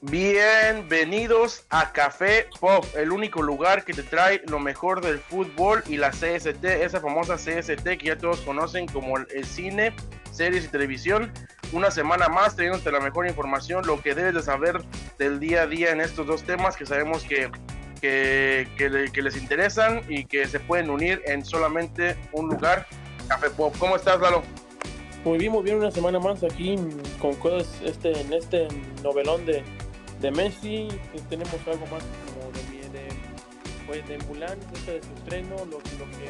Bienvenidos a Café Pop, el único lugar que te trae lo mejor del fútbol y la CST, esa famosa CST que ya todos conocen como el cine, series y televisión. Una semana más trayéndote la mejor información, lo que debes de saber del día a día en estos dos temas que sabemos que, que, que les interesan y que se pueden unir en solamente un lugar, Café Pop. ¿Cómo estás, Lalo? Muy bien, muy bien, una semana más aquí con cosas este, en este novelón de de Messi tenemos algo más como de, de, pues, de Mulan, de su estreno, lo, lo que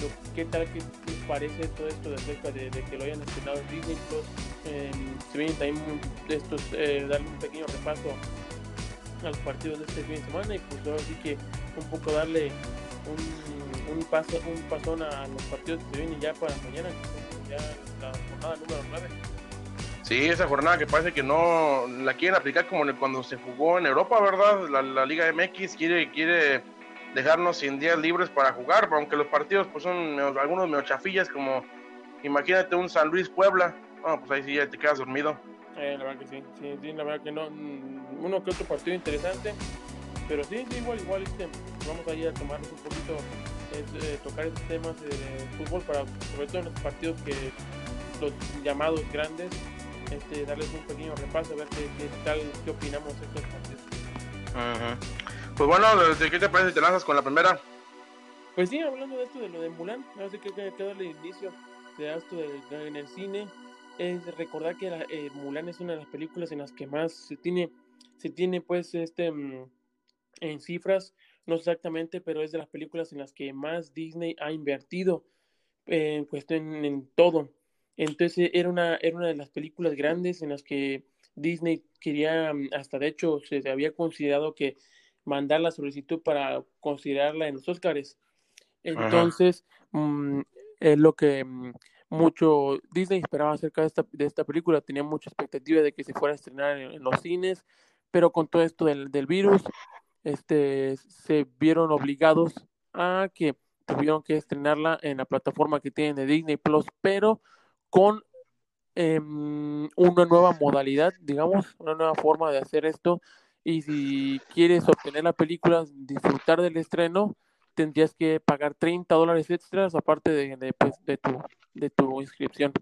lo, qué tal que parece todo esto de acerca de, que lo hayan estrenado en Disney Plus. Eh, se vienen también estos, darle un pequeño repaso a los partidos de este fin de semana y pues ahora sí que un poco darle un, un paso un pasón a los partidos que se vienen ya para mañana, ya la jornada número 9. Sí, esa jornada que parece que no la quieren aplicar como cuando se jugó en Europa, ¿verdad? La, Liga MX quiere, quiere dejarnos sin días libres para jugar, aunque los partidos pues son algunos medio chafillas, como imagínate un San Luis Puebla, pues ahí sí ya te quedas dormido. Eh, la verdad que sí, sí, la verdad que no, mm, uno que otro partido interesante, pero sí, sí igual, igual, este, vamos a ir a tomarnos un poquito, eh, tocar estos temas de fútbol para, sobre todo en los partidos que los llamados grandes, este, darles un pequeño repaso, a ver qué, tal, qué opinamos de estos partidos. Pues bueno, ¿de qué te parece si te lanzas con la primera? Pues sí, hablando de esto de lo de Mulan, no sé qué que darle inicio de esto de, en el cine, es recordar que eh, Mulan es una de las películas en las que más se tiene, se tiene pues este mm, en cifras, no exactamente, pero es de las películas en las que más Disney ha invertido en cuestión en todo. Entonces era una, era una de las películas grandes en las que Disney quería, mm, hasta de hecho se había considerado que mandar la solicitud para considerarla en los Oscars. Entonces, mm, es lo que mm, mucho Disney esperaba acerca de esta, de esta película, tenía mucha expectativa de que se fuera a estrenar en, los cines, pero con todo esto del, del virus, este, se vieron obligados a que tuvieron que estrenarla en la plataforma que tienen de Disney Plus, pero con em, una nueva modalidad, digamos, una nueva forma de hacer esto. Y si quieres obtener la película, disfrutar del estreno, tendrías que pagar 30 dólares extras aparte de, de, pues, de, tu, de tu inscripción.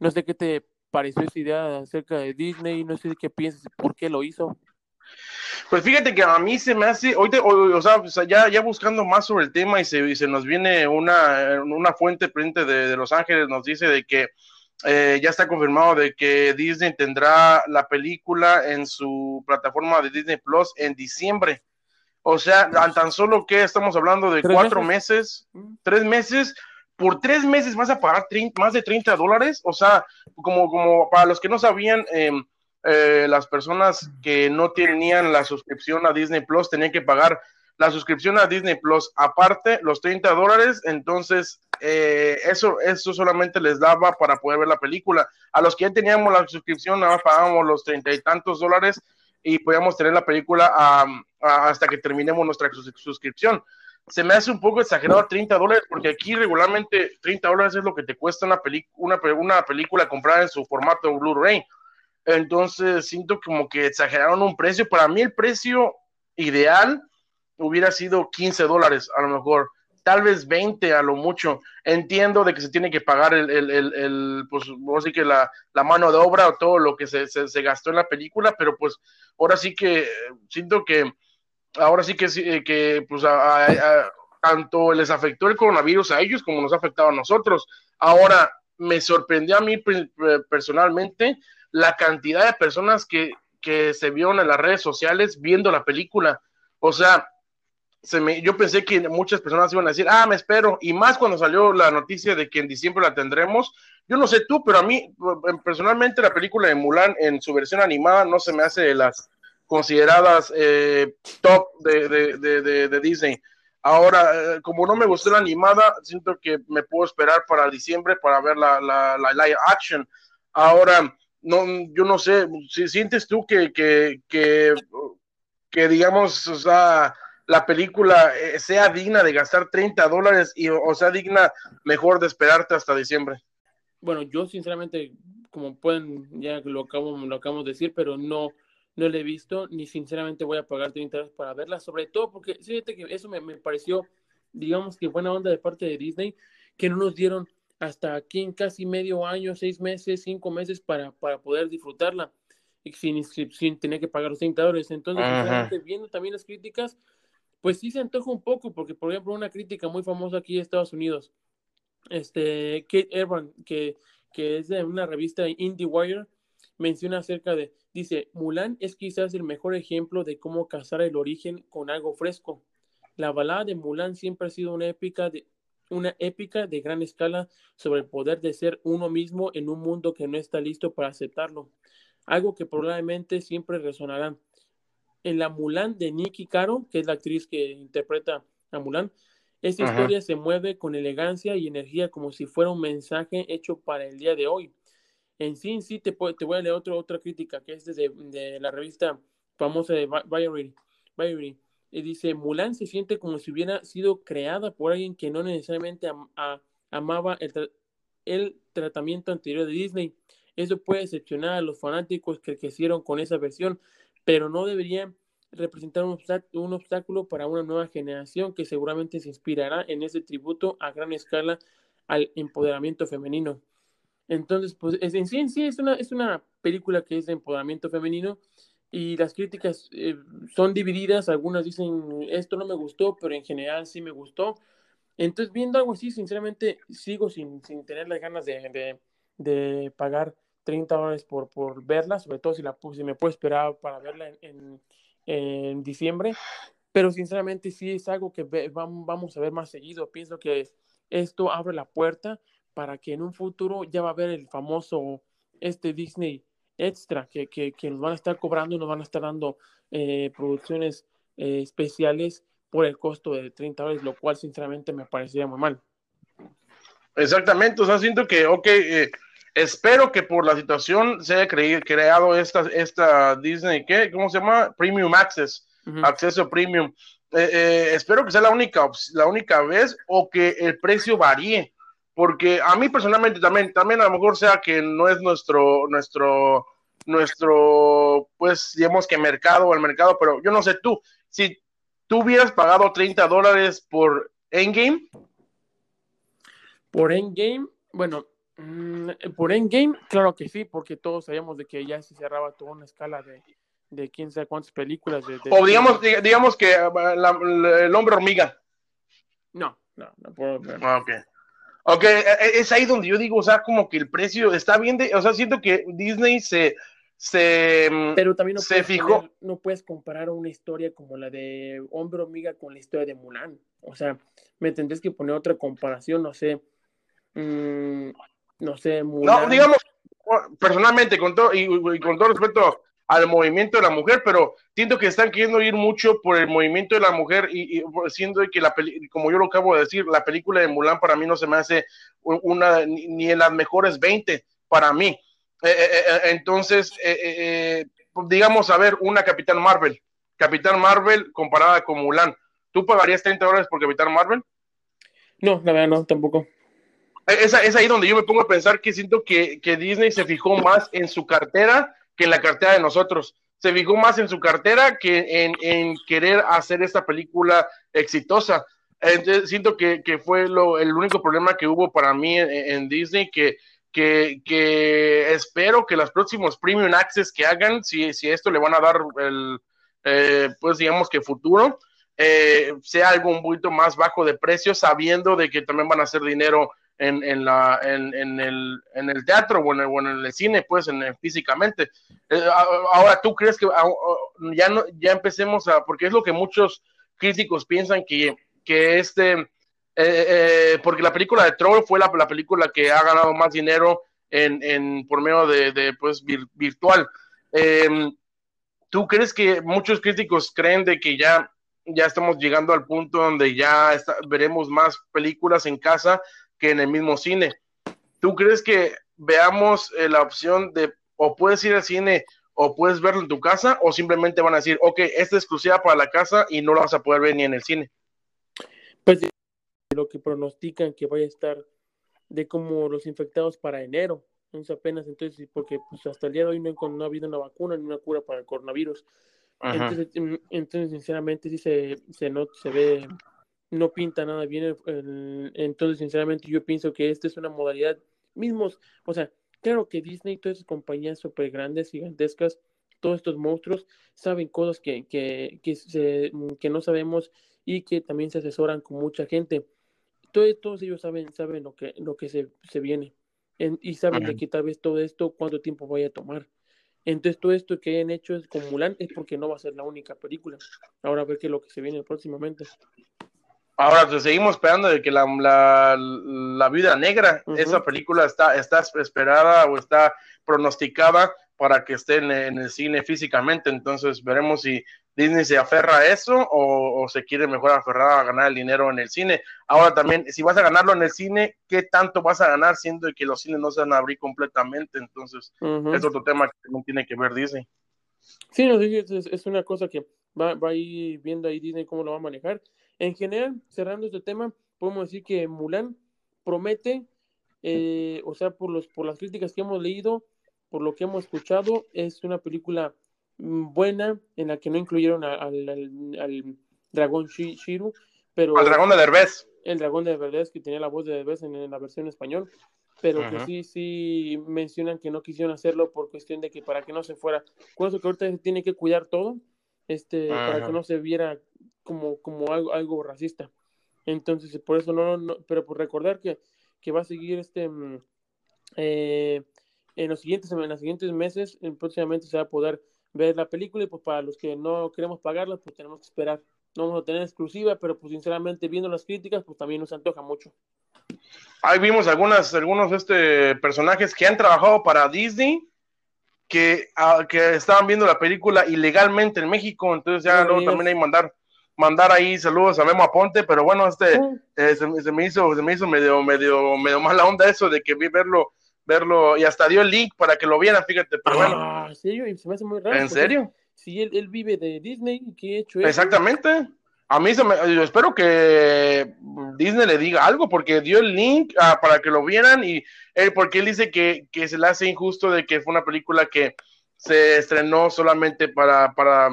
No sé qué te pareció esa idea acerca de Disney, no sé qué piensas, por qué lo hizo. Pues fíjate que a mí se me hace, hoy o, sea, ya, ya buscando más sobre el tema y se, se nos viene una, una fuente frente de, de, Los Ángeles, nos dice de que eh, ya está confirmado de que Disney tendrá la película en su plataforma de Disney Plus en diciembre. O sea, tan solo que estamos hablando de cuatro meses? Mm. tres meses, por tres meses vas a pagar más de 30 dólares. O sea, como, como para los que no sabían, eh, eh, las personas que no tenían la suscripción a Disney Plus tenían que pagar la suscripción a Disney Plus aparte los 30 dólares, entonces eh, eso, eso solamente les daba para poder ver la película. A los que ya teníamos la suscripción, nada pagábamos los treinta y tantos dólares y podíamos tener la película hasta que terminemos nuestra suscripción. Se me hace un poco exagerado 30 dólares, porque aquí regularmente 30 dólares es lo que te cuesta una, una, una película comprada en su formato Blu-ray. Entonces siento como que exageraron un precio. Para mí el precio ideal hubiera sido 15 dólares a lo mejor, tal vez 20 a lo mucho. Entiendo de que se tiene que pagar el, el, el, pues, que la, la, mano de obra o todo lo que se, se, gastó en la película, pero pues ahora sí que siento que, ahora sí que, eh, que pues tanto les afectó el coronavirus a ellos como nos ha afectado a nosotros. Ahora, me sorprendió a mí personalmente la cantidad de personas que, que se vieron en las redes sociales viendo la película. O sea, se me, yo pensé que muchas personas iban a decir, ah, me espero, y más cuando salió la noticia de que en diciembre la tendremos. Yo no sé tú, pero a mí personalmente la película de Mulan en su versión animada no se me hace de las consideradas eh, top de, de, de, de, Disney. Ahora, eh, como no me gustó la animada, siento que me puedo esperar para diciembre para ver la, la, la live action. Ahora, no, yo no sé, si sientes tú que, que, que, digamos, o sea, la película eh, sea digna de gastar 30 dólares y, o sea digna mejor de esperarte hasta diciembre. Bueno, yo sinceramente, como pueden, ya lo acabo, lo acabamos de decir, pero no, no la he visto, ni sinceramente voy a pagar 30 dólares para verla, sobre todo porque fíjate que eso me, me, pareció, digamos que buena onda de parte de Disney, que no nos dieron hasta aquí en casi medio año, seis meses, cinco meses para, para poder disfrutarla sin, sin tener que pagar los 30 dólares. Entonces, viendo también las críticas, pues sí se antoja un poco, porque por ejemplo, una crítica muy famosa aquí en Estados Unidos, este, Kate Evan, que, que es de una revista IndieWire, menciona acerca de, dice, Mulan es quizás el mejor ejemplo de cómo cazar el origen con algo fresco. La balada de Mulan siempre ha sido una épica de, una épica de gran escala sobre el poder de ser uno mismo en un mundo que no está listo para aceptarlo. Algo que probablemente siempre resonará. En la Mulan de Nikki Caro, que es la actriz que interpreta a Mulan, esta historia se mueve con elegancia y energía como si fuera un mensaje hecho para el día de hoy. En sí, sí, te, te voy a leer otra crítica, que es de, de, la revista famosa de Variety. Y dice, Mulan se siente como si hubiera sido creada por alguien que no necesariamente amaba el, tratamiento anterior de Disney. Eso puede decepcionar a los fanáticos que crecieron con esa versión, pero no debería representar un, un obstáculo para una nueva generación que seguramente se inspirará en ese tributo a gran escala al empoderamiento femenino. Entonces, pues en sí, en sí es una, es una película que es de empoderamiento femenino y las críticas eh, son divididas. Algunas dicen, esto no me gustó, pero en general sí me gustó. Entonces, viendo algo así, sinceramente, sigo sin, sin tener las ganas de, de, de, pagar 30 dólares por, por verla, sobre todo si, la, si me puedo esperar para verla en, en, en diciembre. Pero sinceramente sí es algo que vamos a ver más seguido. Pienso que esto abre la puerta para que en un futuro ya va a haber el famoso este Disney Extra, que, que, que nos van a estar cobrando y nos van a estar dando eh, producciones eh, especiales por el costo de 30 dólares, lo cual sinceramente me parecería muy mal. Exactamente, o sea, siento que, ok, eh, espero que por la situación se haya creado esta, esta Disney, ¿qué? ¿Cómo se llama? Premium Access, acceso premium. espero que sea la única, la única vez o que el precio varíe porque a mí personalmente también, también a lo mejor sea que no es nuestro, nuestro, nuestro, pues digamos que mercado o el mercado, pero yo no sé tú, si tú hubieras pagado 30 dólares por Endgame. Por Endgame, bueno, mm, por Endgame, claro que sí, porque todos sabíamos de que ya se cerraba toda una escala de, de quién sabe cuántas películas. De, o digamos, digamos que el hombre hormiga. No, no, no puedo. Ah, ok. Ok, e, e, es ahí donde yo digo, o sea, como que el precio está bien, de, o sea, siento que Disney se, se, mm, Pero también no se fijó. no puedes comparar una historia como la de Hombre Hormiga con la historia de Mulan. O sea, me tendrías que poner otra comparación, no sé. Mmm, no sé, Mulan. No, digamos, personalmente, con todo, y, y con todo respeto al movimiento de la mujer, pero siento que están queriendo ir mucho por el movimiento de la mujer y, siendo que la como yo lo acabo de decir, la película de Mulan para mí no se me hace una ni en las mejores 20 para mí. Eh, eh, eh, entonces, digamos, a ver, una Capitán Marvel, Capitán Marvel comparada con Mulan, ¿tú pagarías 30 dólares por Capitán Marvel? No, la verdad no, tampoco. Es, es ahí donde yo me pongo a pensar que siento que, que Disney se fijó más en su cartera que en la cartera de nosotros. Se fijó más en su cartera que en, querer hacer esta película exitosa. Entonces, siento que, fue lo, el único problema que hubo para mí en, Disney, que, que, espero que los próximos Premium Access que hagan, si, si esto le van a dar el, eh, pues digamos que futuro, eh, sea algo un poquito más bajo de precio, sabiendo de que también van a hacer dinero en, en, la, en, en, el, en el teatro o en el, en el cine, pues en, físicamente. Eh, ahora, ¿tú crees que ya, no, ya empecemos a, porque es lo que muchos críticos piensan que, que este, eh, eh, porque la película de Troll fue la, la, película que ha ganado más dinero en, en por medio de, de pues, virtual. Em, ¿Tú crees que muchos críticos creen de que ya ya estamos llegando al punto donde ya veremos más películas en casa que en el mismo cine. ¿Tú crees que veamos eh, la opción de o puedes ir al cine o puedes verlo en tu casa o simplemente van a decir, ok, esta es exclusiva para la casa y no la vas a poder ver ni en el cine? Pues lo que pronostican que vaya a estar de como los infectados para enero, es apenas, entonces, porque pues hasta el día de hoy no, no ha habido una vacuna ni una cura para el coronavirus. Entonces, mm, entonces, sinceramente, sí se, se, no, se ve, no pinta nada bien. entonces, sinceramente, yo pienso que esta es una modalidad mismos, o sea, claro que Disney y todas esas compañías súper grandes, gigantescas, todos estos monstruos saben cosas que, que, que, se, que no sabemos y que también se asesoran con mucha gente. Todos, todos ellos saben, saben lo que, lo que se, se viene y saben de que tal vez todo esto, cuánto tiempo vaya a tomar. Entonces, todo esto que hayan hecho es con Mulan es porque no va a ser la única película. Ahora a ver qué es lo que se viene próximamente. Ahora, pues, seguimos esperando de que la, la, la Vida Negra, esa película está, está esperada o está pronosticada para que esté en, el cine físicamente. Entonces, veremos si Disney se aferra a eso o, se quiere mejor aferrar a ganar el dinero en el cine. Ahora también, si vas a ganarlo en el cine, ¿qué tanto vas a ganar siendo que los cines no se van a abrir completamente? Entonces, es otro tema que no tiene que ver Disney. Sí, no, es, es una cosa que va, va a ir viendo ahí Disney cómo lo va a manejar. En general, cerrando este tema, podemos decir que Mulan promete, eh, o sea, por, los, por las críticas que hemos leído, por lo que hemos escuchado, es una película mm, buena en la que no incluyeron al, dragón Shiru, pero... Al dragón de Derbez. El dragón de Derbez, que tenía la voz de Derbez en, la versión español, pero que sí, sí mencionan que no quisieron hacerlo por cuestión de que para que no se fuera, con eso que ahorita se tiene que cuidar todo, este, para que no se viera como, como algo, algo racista. Entonces, por eso no, no pero por recordar que, que va a seguir este mm, eh, en los siguientes en los siguientes meses, próximamente se va a poder ver la película y pues para los que no queremos pagarla, pues tenemos que esperar. No vamos a tener exclusiva, pero pues sinceramente viendo las críticas, pues también nos antoja mucho. Ahí vimos algunas, algunos este, personajes que han trabajado para Disney que, ah, que estaban viendo la película ilegalmente en México, entonces ya luego también hay mandar mandar ahí saludos a Memo Aponte, pero bueno, este eh, se, me hizo, se me hizo medio, medio, medio mala onda eso de que vi verlo, verlo, y hasta dio el link para que lo vieran, fíjate, pero bueno. Ah, ¿serio? Se me hace muy raro. ¿En serio? Si él, él, vive de Disney, ¿qué he hecho? Exactamente. A mí se me, yo espero que Disney le diga algo porque dio el link ah, para que lo vieran y él, porque él dice que, que se le hace injusto de que fue una película que se estrenó solamente para, para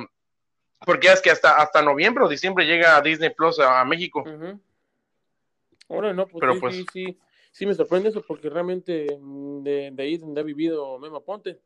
porque es que hasta, hasta noviembre o diciembre llega a Disney Plus a, México. Ahora no, pues, sí, pues sí, sí, me sorprende eso porque realmente mm, de, de ahí donde ha vivido Memo Ponte.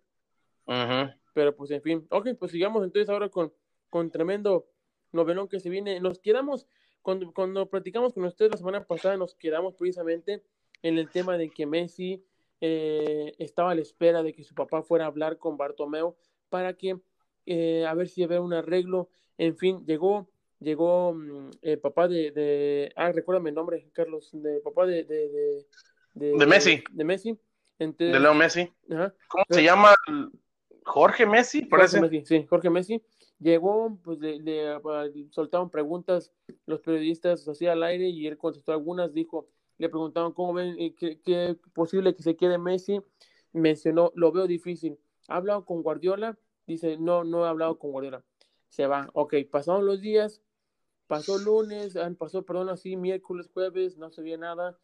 Pero pues en fin, ok, pues sigamos entonces ahora con, con tremendo novelón que se viene. Nos quedamos, cuando, cuando platicamos con ustedes la semana pasada, nos quedamos precisamente en el tema de que Messi eh, estaba a la espera de que su papá fuera a hablar con Bartomeu para que eh, a ver si había un arreglo, en fin, llegó, llegó mm, el papá de, de, ah, recuérdame el nombre, Carlos, de papá de, de, de, Messi. De Messi. de Leo Messi. ¿Cómo se llama? Jorge Messi, Jorge Messi, sí, Jorge Messi. Llegó, pues le, soltaron preguntas los periodistas así al aire y él contestó algunas, dijo, le preguntaban cómo ven, eh, qué, qué posible que se quede Messi, mencionó, lo veo difícil. Ha hablado con Guardiola, dice, no, no he hablado con Guardiola. Se va. Ok, pasaron los días, pasó lunes, ah, pasó, perdón, así, miércoles, jueves, no se veía nada.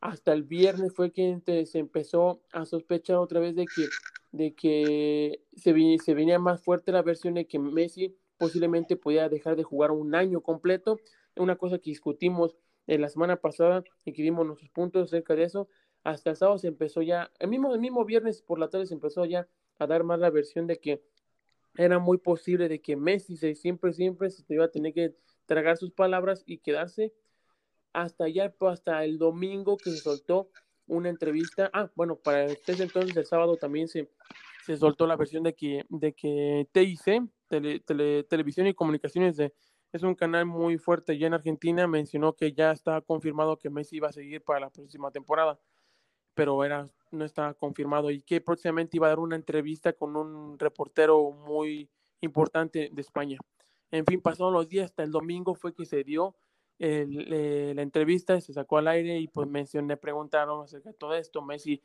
Hasta el viernes fue que se empezó a sospechar otra vez de que, de que se, venía más fuerte la versión de que Messi posiblemente podía dejar de jugar un año completo. Una cosa que discutimos en la semana pasada y que dimos nuestros puntos acerca de eso. Hasta el sábado se empezó ya, el mismo, el mismo viernes por la tarde se empezó ya a dar más la versión de que era muy posible de que Messi se, siempre, siempre se iba a tener que tragar sus palabras y quedarse hasta allá, hasta el domingo que se soltó una entrevista. Ah, bueno, para ustedes entonces el sábado también se, se soltó la versión de que, de que TIC, Televisión y Comunicaciones, de, es un canal muy fuerte ya en Argentina, mencionó que ya está confirmado que Messi iba a seguir para la próxima temporada pero era, no estaba confirmado y que próximamente iba a dar una entrevista con un reportero muy importante de España. En fin, pasaron los días, hasta el domingo fue que se dio eh, la entrevista, se sacó al aire y pues mencioné, preguntaron acerca de todo esto. Messi,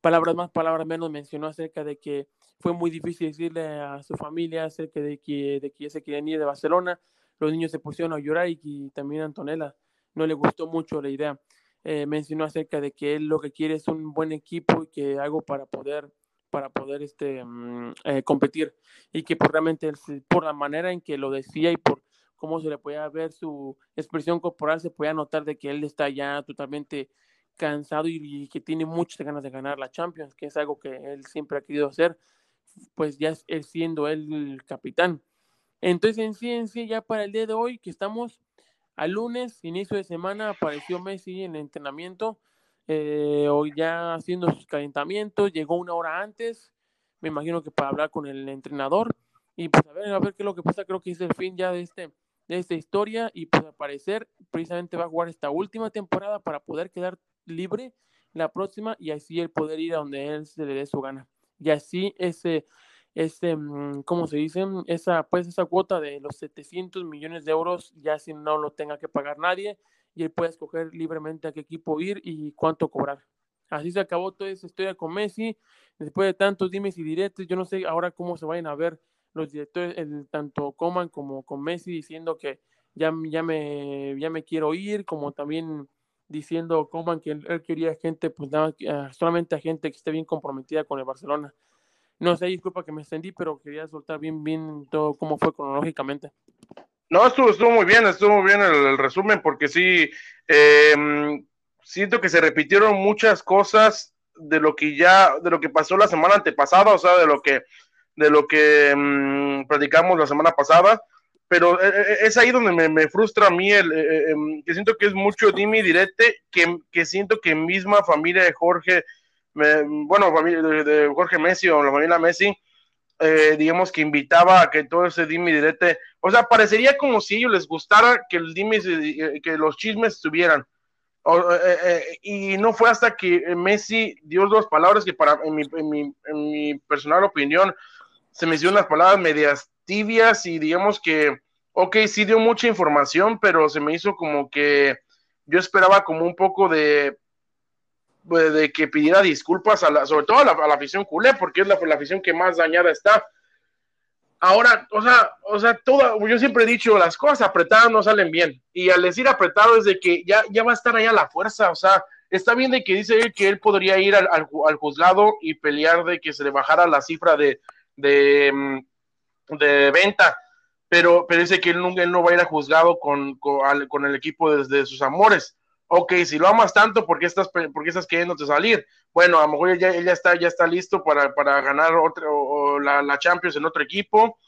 palabras más, palabras menos, mencionó acerca de que fue muy difícil decirle a su familia acerca de que, de que ya se querían ir de Barcelona. Los niños se pusieron a llorar y, y también a Antonella no le gustó mucho la idea. eh, mencionó acerca de que él lo que quiere es un buen equipo y que algo para poder para poder este mm, eh, competir y que por realmente por la manera en que lo decía y por cómo se le podía ver su expresión corporal se podía notar de que él está ya totalmente cansado y, que tiene muchas ganas de ganar la Champions que es algo que él siempre ha querido hacer pues ya es, siendo él el capitán. Entonces en sí en sí ya para el día de hoy que estamos al lunes, inicio de semana, apareció Messi en entrenamiento, eh, hoy ya haciendo sus calentamientos, llegó una hora antes, me imagino que para hablar con el entrenador, y pues a ver, a ver qué es lo que pasa, creo que es el fin ya de, este, de esta historia, y pues al parecer precisamente va a jugar esta última temporada para poder quedar libre la próxima, y así él poder ir a donde él se le dé su gana. Y así ese este, mm, ¿cómo se dice? Esa, pues esa cuota de los 700 millones de euros, ya si no lo tenga que pagar nadie, y él puede escoger libremente a qué equipo ir y cuánto cobrar. Así se acabó toda esa historia con Messi, después de tantos dimes y diretes, yo no sé ahora cómo se vayan a ver los directores, el, tanto Coman como con Messi, diciendo que ya, ya, me, ya me quiero ir, como también diciendo Coman que él, quería gente, pues nada, ah, solamente a gente que esté bien comprometida con el Barcelona. No sé, disculpa que me extendí, pero quería soltar bien, bien todo cómo fue cronológicamente. No, estuvo, estuvo muy bien, estuvo muy bien el, resumen, porque sí, em, siento que se repitieron muchas cosas de lo que ya, de lo que pasó la semana antepasada, o sea, de lo que, de lo que um, platicamos la semana pasada, pero eh, eh, es ahí donde me, frustra a mí el, eh, em, que siento que es mucho dime direte, que, que siento que misma familia de Jorge bueno, de, de, Jorge Messi o la familia Messi, eh, digamos que invitaba a que todo ese dime direte, o sea, parecería como si ellos les gustara que el dime, eh, que los chismes estuvieran. Eh, y no fue hasta que Messi dio dos palabras que para, en mi, en mi, en mi personal opinión, se me hicieron unas palabras medias tibias y digamos que, ok, sí dio mucha información, pero se me hizo como que yo esperaba como un poco de pues, de que pidiera disculpas, a la, sobre todo a la, afición culé, porque es la, la, afición que más dañada está. Ahora, o sea, o sea, toda, yo siempre he dicho, las cosas apretadas no salen bien. Y al decir apretado es de que ya, ya va a estar allá la fuerza, o sea, está bien de que dice él que él podría ir al, al, juzgado y pelear de que se le bajara la cifra de, de, mm, de venta, pero, pero dice que él, nunca, él no va a ir a juzgado con, con, el equipo desde sus amores ok, si lo amas tanto, ¿por qué estás, estás queriéndote salir? Bueno, a lo mejor ya, está, ya está listo para, para ganar otro, la, la, Champions en otro equipo.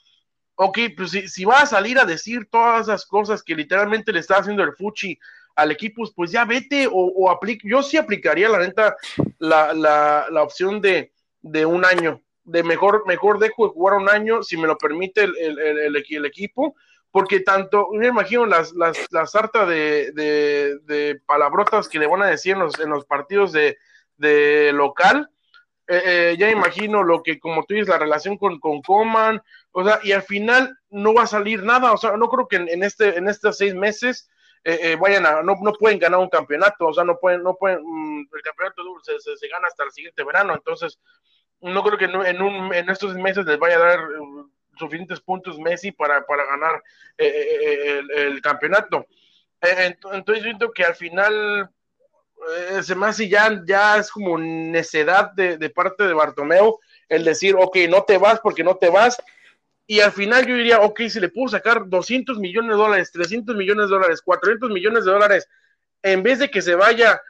Ok, pues si, si, va a salir a decir todas esas cosas que literalmente le está haciendo el Fuchi al equipo, pues ya vete o, o. Yo sí aplicaría la neta la, la, la opción de, de, un año. De mejor, mejor dejo de jugar un año, si me lo permite el, el, el, equipo, porque tanto, me imagino las, las, las sarta de, de, palabrotas que le van a decir en los, en los partidos de, de local, eh, eh, ya imagino lo que, como tú dices, la relación con, con Coman, o sea, y al final no va a salir nada, o sea, no creo que en, este, en estos seis meses eh, vayan a, no, no pueden ganar un campeonato, o sea, no pueden, no pueden, mm, el campeonato se, se, se, gana hasta el siguiente verano, entonces, no creo que en, un, en estos meses les vaya a dar suficientes puntos Messi para, para ganar eh, eh, eh, el, campeonato. entonces siento que al final se me hace ya, ya es como necedad de, de, parte de Bartomeu el decir, ok, no te vas porque no te vas. Y al final yo diría, ok, si le puedo sacar 200 millones de dólares, 300 millones de dólares, 400 millones de dólares, en vez de que se vaya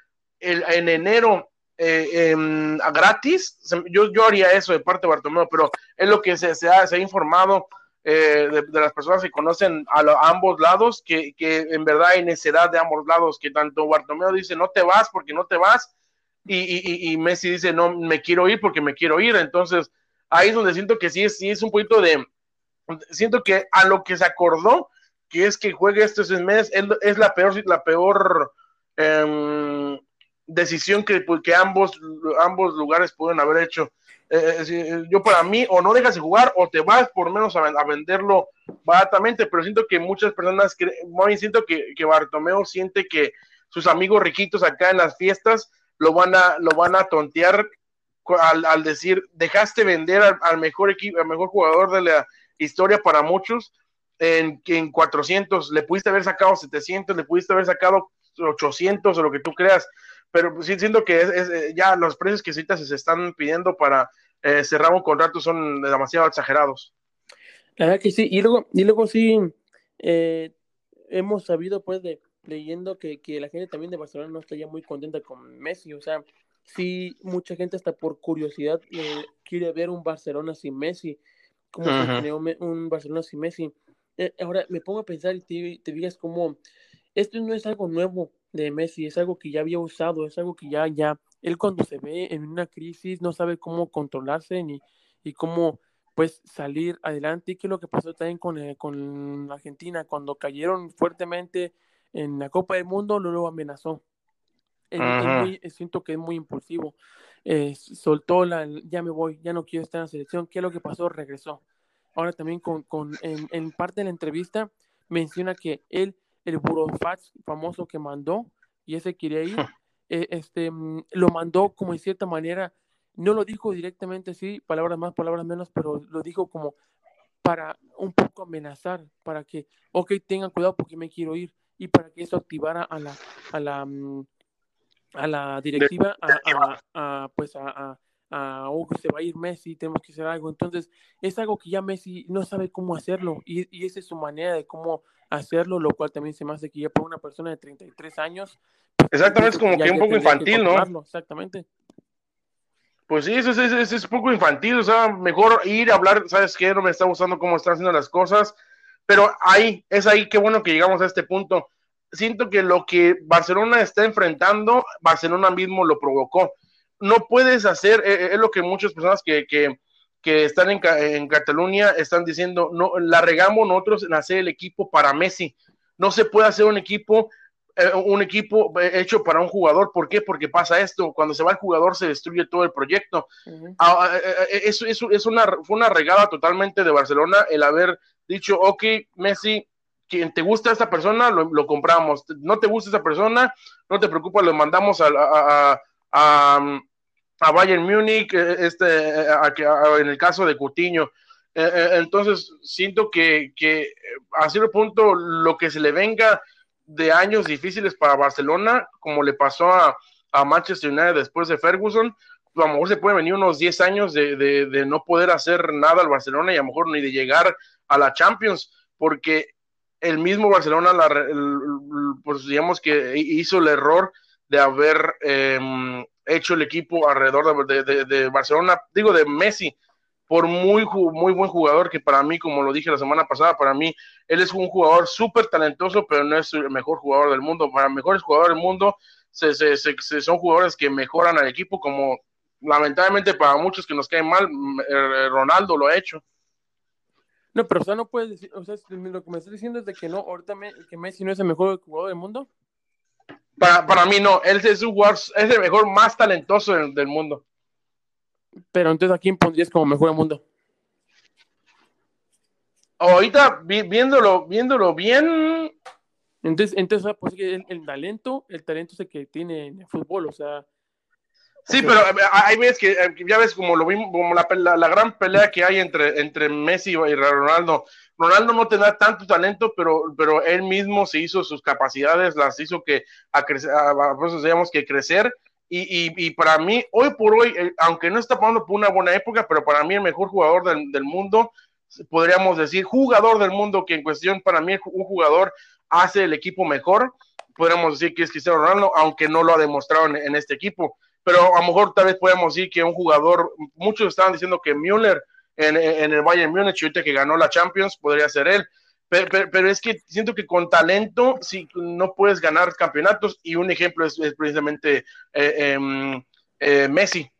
el, en enero eh, em, gratis, yo, yo haría eso de parte de Bartomeu, pero es lo que se, se, ha, se ha, informado eh, de, las personas que conocen a, ambos lados, que, que, en verdad hay necesidad de ambos lados, que tanto Bartomeu dice no te vas porque no te vas, y, y, Messi dice no me quiero ir porque me quiero ir, entonces ahí es donde siento que sí, sí es un poquito de, siento que a lo que se acordó, que es que juegue estos meses, es, es la peor, la peor eh, decisión que, pues, que ambos, ambos lugares pueden haber hecho. Eh, eh, eh, yo para mí, o no dejas de jugar, o te vas por menos a, venderlo baratamente, pero siento que muchas personas, muy siento que, que Bartomeo siente que sus amigos riquitos acá en las fiestas lo van a, lo van a tontear al, al decir, dejaste vender al, mejor equipo, al mejor jugador de la historia para muchos, en, en 400, le pudiste haber sacado 700, le pudiste haber sacado 800 o lo que tú creas, pero sí siento que es, ya los precios que citas se están pidiendo para eh, cerrar un contrato son demasiado exagerados. La verdad que sí, y luego, y luego sí, eh, hemos sabido pues de leyendo que, que, la gente también de Barcelona no está ya muy contenta con Messi, o sea, sí, mucha gente hasta por curiosidad eh, quiere ver un Barcelona sin Messi, como un Barcelona sin Messi. Eh, ahora me pongo a pensar y te, te digas como, esto no es algo nuevo de Messi, es algo que ya había usado, es algo que ya, ya, él cuando se ve en una crisis no sabe cómo controlarse ni y cómo pues salir adelante y que lo que pasó también con, eh, con Argentina cuando cayeron fuertemente en la Copa del Mundo luego amenazó. Siento que es muy impulsivo eh, soltó la ya me voy ya no quiero estar en la selección qué es lo que pasó regresó. Ahora también con, con en, en, parte de la entrevista menciona que él el burofax famoso que mandó y ese quería ir eh, este lo mandó como en cierta manera no lo dijo directamente así, palabras más, palabras menos, pero lo dijo como para un poco amenazar, para que, ok, tengan cuidado porque me quiero ir, y para que eso activara a la, a la, mm, a la directiva, a, a, pues a, a, oh, se va a ir Messi, tenemos que hacer algo. Entonces, es algo que ya Messi no sabe cómo hacerlo, y, y esa es su manera de cómo hacerlo, lo cual también se me hace que ya para una persona de 33 años. Pues, Exactamente, es como que un poco infantil, ¿no? Exactamente. Pues sí, eso es, es, poco infantil, o sea, mejor ir a hablar, ¿sabes qué? No me está gustando cómo están haciendo las cosas, pero ahí, es ahí, qué bueno que llegamos a este punto. Siento que lo que Barcelona está enfrentando, Barcelona mismo lo provocó. No puedes hacer, eh, eh, es lo que muchas personas que, que, que están en, en, Cataluña están diciendo, no, la regamos nosotros en hacer el equipo para Messi. No se puede hacer un equipo eh, un equipo hecho para un jugador. ¿Por qué? Porque pasa esto. Cuando se va el jugador se destruye todo el proyecto. Ah, eso, es una, fue una regada totalmente de Barcelona el haber dicho, ok, Messi, quien te gusta esta persona, lo, compramos. No te gusta esta persona, no te preocupes, lo mandamos a, a, a, a Bayern Múnich, este, en el caso de Cutiño. entonces, siento que, que a cierto punto lo que se le venga de años difíciles para Barcelona, como le pasó a, Manchester United después de Ferguson, a lo mejor se puede venir unos 10 años de, no poder hacer nada al Barcelona y a lo mejor ni de llegar a la Champions, porque el mismo Barcelona, la, pues digamos que hizo el error de haber em, hecho el equipo alrededor de, Barcelona, digo de Messi, por muy, muy buen jugador que para mí, como lo dije la semana pasada, para mí él es un jugador súper talentoso, pero no es el mejor jugador del mundo. Para mejores jugadores del mundo se, se, son jugadores que mejoran al equipo, como lamentablemente para muchos que nos caen mal, eh, Ronaldo lo ha hecho. No, pero o sea, no puedes decir, o sea, lo que me estás diciendo es de que no, ahorita que Messi no es el mejor jugador del mundo. Para, para mí no, él es, un jugador, es el mejor más talentoso del mundo. Pero entonces, ¿a quién pondrías como mejor del mundo? Ahorita, viéndolo, viéndolo bien. Entonces, entonces pues, el, talento, el talento es el que tiene en el fútbol, o sea. Sí, pero eh, hay veces que eh, ya ves como lo vimos, como la, la, gran pelea que hay entre, entre Messi y Ronaldo. Ronaldo no tendrá tanto talento, pero, pero él mismo se hizo sus capacidades, las hizo que a crecer, digamos que crecer y, para mí, hoy por hoy, eh, aunque no está pasando por una buena época, pero para mí el mejor jugador del, mundo, podríamos decir, jugador del mundo, que en cuestión para mí un jugador hace el equipo mejor, podríamos decir que es Cristiano Ronaldo, aunque no lo ha demostrado en, este equipo. Pero a lo mejor tal vez podemos decir que un jugador, muchos estaban diciendo que Müller en, en el Bayern Múnich, ahorita que ganó la Champions, podría ser él. Pero, es que siento que con talento no puedes ganar campeonatos y un ejemplo es, precisamente eh, em, eh, Messi.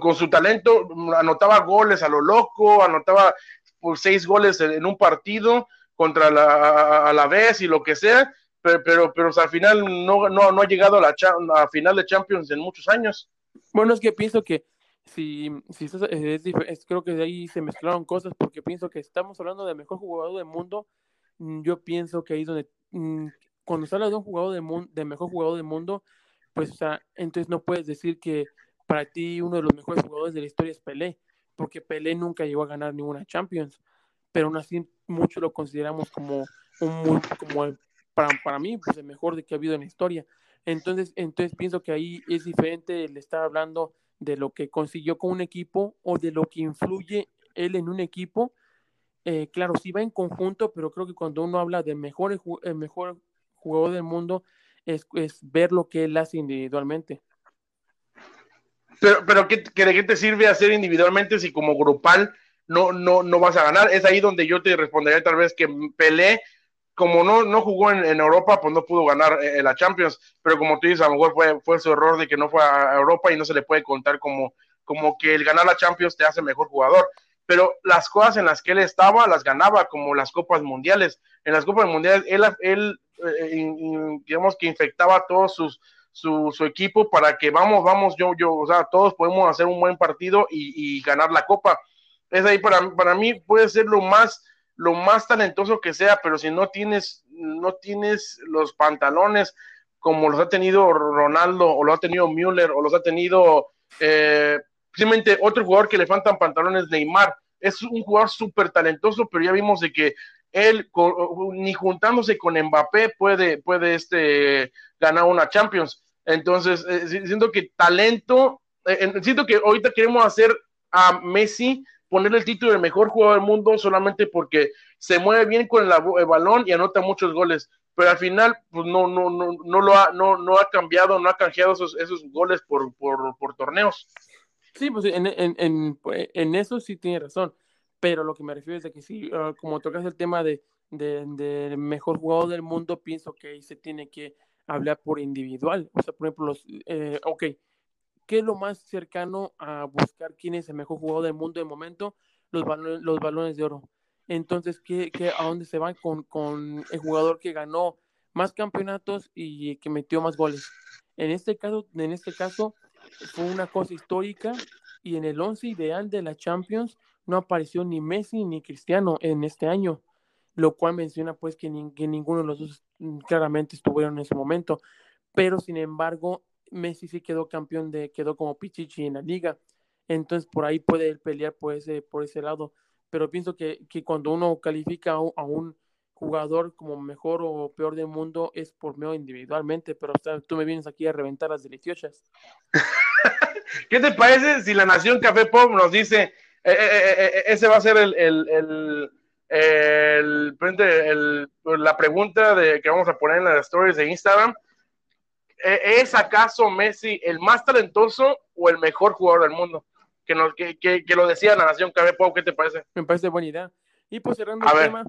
Con, su talento anotaba goles a lo loco, anotaba por seis goles en, un partido contra la, a la vez y lo que sea, pero, pero, al final no, no, ha llegado a la final de Champions en muchos años. Bueno, es que pienso que si, si es, creo que de ahí se mezclaron cosas porque pienso que estamos hablando del mejor jugador del mundo Mm, yo pienso que ahí donde, mm, cuando se habla de un jugador de, de mejor jugador del mundo, pues, o sea, entonces no puedes decir que para ti uno de los mejores jugadores de la historia es Pelé, porque Pelé nunca llegó a ganar ninguna Champions, pero aún así mucho lo consideramos como un muy, como para, para mí, pues el mejor de que ha habido en la historia. Entonces, entonces pienso que ahí es diferente el estar hablando de lo que consiguió con un equipo o de lo que influye él en un equipo. Eh, claro, sí va en conjunto, pero creo que cuando uno habla del mejor, el mejor jugador del mundo, es, es, ver lo que él hace individualmente. Pero, pero ¿qué, ¿qué, te sirve hacer individualmente si como grupal no, no, no vas a ganar? Es ahí donde yo te respondería tal vez que Pelé como no, no jugó en, en, Europa, pues no pudo ganar eh, la Champions, pero como tú dices, a lo mejor fue, fue su error de que no fue a Europa y no se le puede contar como, como que el ganar la Champions te hace mejor jugador. Pero las cosas en las que él estaba, las ganaba, como las Copas Mundiales. En las Copas Mundiales, él, él eh, digamos que infectaba a todos sus, su, su, equipo para que vamos, vamos, yo, yo, o sea, todos podemos hacer un buen partido y, y ganar la Copa. Es ahí para, para mí puede ser lo más lo más talentoso que sea, pero si no tienes, no tienes los pantalones como los ha tenido Ronaldo, o lo ha tenido Müller, o los ha tenido eh, simplemente otro jugador que le faltan pantalones, Neymar. Es un jugador súper talentoso, pero ya vimos de que él, ni juntándose con Mbappé, puede, puede este, ganar una Champions. Entonces, eh, siento que talento, eh, siento que ahorita queremos hacer a Messi ponerle el título de mejor jugador del mundo solamente porque se mueve bien con el, balón y anota muchos goles. Pero al final, pues no, no, no, no lo ha, no, no ha cambiado, no ha canjeado esos, esos goles por, por, torneos. Sí, pues en, en, en, en, eso sí tiene razón. Pero lo que me refiero es de que sí, uh, como tocas el tema de, de, de, mejor jugador del mundo, pienso que ahí se tiene que hablar por individual. O sea, por ejemplo, los, eh, ok, ¿Qué es lo más cercano a buscar quién es el mejor jugador del mundo de momento? Los, balones, de oro. Entonces, ¿qué, a dónde se van con, el jugador que ganó más campeonatos y que metió más goles? En este caso, en este caso fue una cosa histórica y en el once ideal de la Champions no apareció ni Messi ni Cristiano en este año, lo cual menciona pues que, que ninguno de los dos mm, claramente estuvieron en ese momento. Pero sin embargo, Messi sí quedó campeón de, quedó como Pichichi en la liga. Entonces por ahí puede pelear por ese, por ese lado. Pero pienso que, que cuando uno califica a un, jugador como mejor o peor del mundo es por medio individualmente, pero o tú me vienes aquí a reventar las deliciosas. ¿Qué te parece si la Nación Café Pop nos dice, eh, eh, eh, ese va a ser el, el, el, el, la pregunta de, que vamos a poner en las stories de Instagram? ¿E-, ¿es acaso Messi el más talentoso o el mejor jugador del mundo? Que, nos, que, que, que lo decía la Nación Pau, ¿qué te parece? Me parece buena idea. Y pues cerrando a el ver. tema,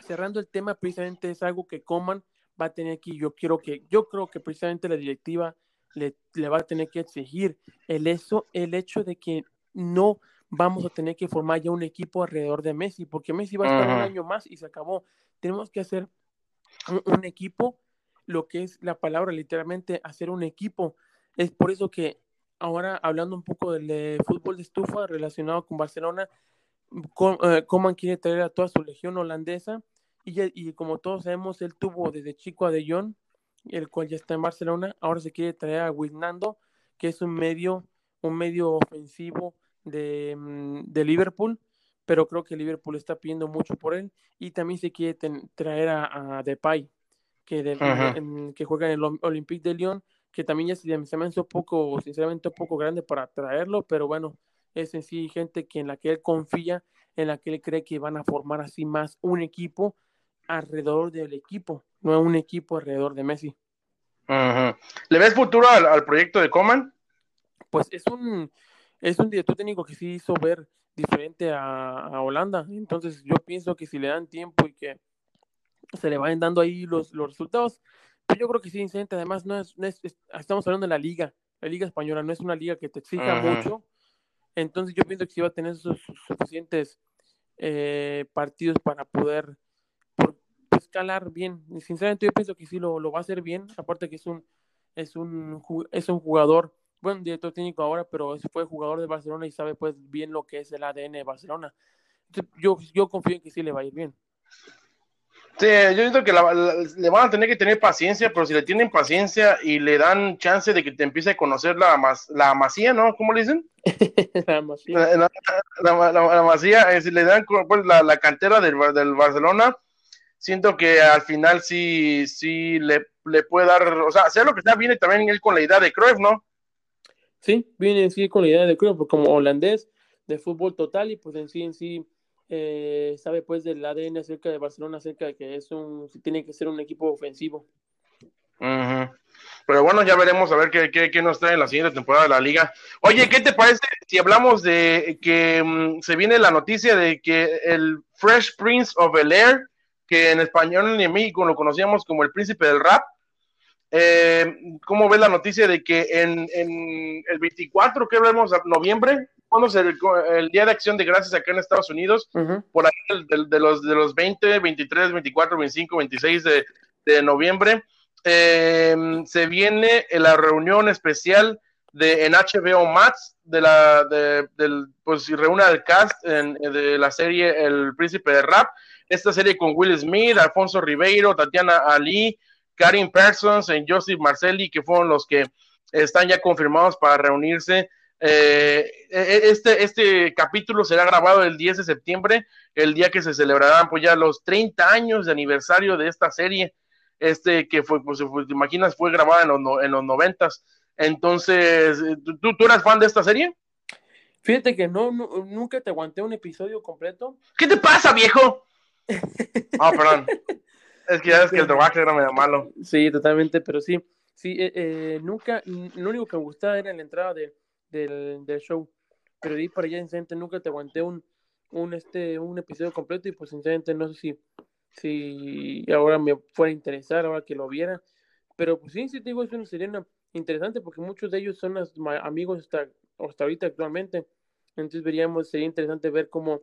cerrando el tema, precisamente es algo que Coman va a tener aquí. Yo quiero que, yo creo que precisamente la directiva le, le va a tener que exigir el eso, el hecho de que no vamos a tener que formar ya un equipo alrededor de Messi, porque Messi va a estar uh -huh. un año más y se acabó. Tenemos que hacer un, un equipo lo que es la palabra, literalmente, hacer un equipo. Es por eso que ahora, hablando un poco del de fútbol de estufa relacionado con Barcelona, eh, Coman quiere traer a toda su legión holandesa y, y, como todos sabemos, él tuvo desde chico a De Jong, el cual ya está en Barcelona, ahora se quiere traer a Wijnando, que es un medio, un medio ofensivo de, mm, de Liverpool, pero creo que Liverpool está pidiendo mucho por él y también se quiere traer a, a Depay que, de, en, que juega en el Olympique de Lyon, que también ya se, me un poco, sinceramente, un poco grande para traerlo, pero bueno, es en sí gente que en la que él confía, en la que él cree que van a formar así más un equipo alrededor del equipo, no un equipo alrededor de Messi. ¿Le ves futuro al, al, proyecto de Coman? Pues es un, es un director técnico que sí hizo ver diferente a, a Holanda, entonces yo pienso que si le dan tiempo y que se le vayan dando ahí los, los resultados. Pero yo creo que sí, Vicente, además no es, no es, estamos hablando de la liga, la liga española no es una liga que te exija mucho, entonces yo pienso que sí va a tener sus, sus suficientes eh, partidos para poder por, escalar bien. Y sinceramente yo pienso que sí lo, lo, va a hacer bien, aparte que es un, es un, es un jugador, bueno, director técnico ahora, pero fue jugador de Barcelona y sabe pues bien lo que es el ADN de Barcelona. Entonces, yo, yo confío en que sí le va a ir bien. Sí, yo siento que la, la, le van a tener que tener paciencia, pero si le tienen paciencia y le dan chance de que te empiece a conocer la, mas, la masía, ¿no? ¿Cómo le dicen? la masía. La, la, masía, eh, si le dan pues, la, cantera del, del, Barcelona, siento que al final sí, sí le, le puede dar, o sea, sea lo que sea, viene también él con la idea de Cruyff, ¿no? Sí, viene sí con la idea de Cruyff, como holandés de fútbol total y pues en sí en sí eh, sabe pues del ADN acerca de Barcelona, acerca de que es un, tiene que ser un equipo ofensivo. Pero bueno, ya veremos a ver qué, qué, qué, nos trae en la siguiente temporada de la liga. Oye, ¿qué te parece si hablamos de que um, se viene la noticia de que el Fresh Prince of Bel Air, que en español y en México lo conocíamos como el príncipe del rap, eh, ¿cómo ves la noticia de que en, en el 24, que hablamos, noviembre, cuando el, el, Día de Acción de Gracias acá en Estados Unidos, uh -huh. por ahí de, de, los, de los 20, 23, 24, 25, 26 de, de noviembre, eh, se viene la reunión especial de en HBO Max de la de, del pues reúne al cast en, de la serie El Príncipe de Rap esta serie con Will Smith, Alfonso Ribeiro, Tatiana Ali, Karin Parsons y Joseph Marcelli que fueron los que están ya confirmados para reunirse eh, este, este capítulo será grabado el 10 de septiembre, el día que se celebrarán pues ya los 30 años de aniversario de esta serie este que fue, pues, te imaginas, fue grabada en los, en los noventas. Entonces, ¿tú, ¿tú eras fan de esta serie? Fíjate que no, no, nunca te aguanté un episodio completo. ¿Qué te pasa, viejo? Ah, oh, perdón. Es que ya ves que el trabajo era medio malo. Sí, totalmente, pero sí. Sí, eh, eh, nunca, lo único que me gustaba era la entrada de, del, del show. Pero de ahí para allá, sinceramente, nunca te aguanté un, un, este, un episodio completo y pues sinceramente no sé si si ahora me fuera a interesar, ahora que lo viera. Pero pues sí, sí te digo, es una serie interesante porque muchos de ellos son amigos hasta, hasta ahorita actualmente. Entonces veríamos, sería interesante ver cómo,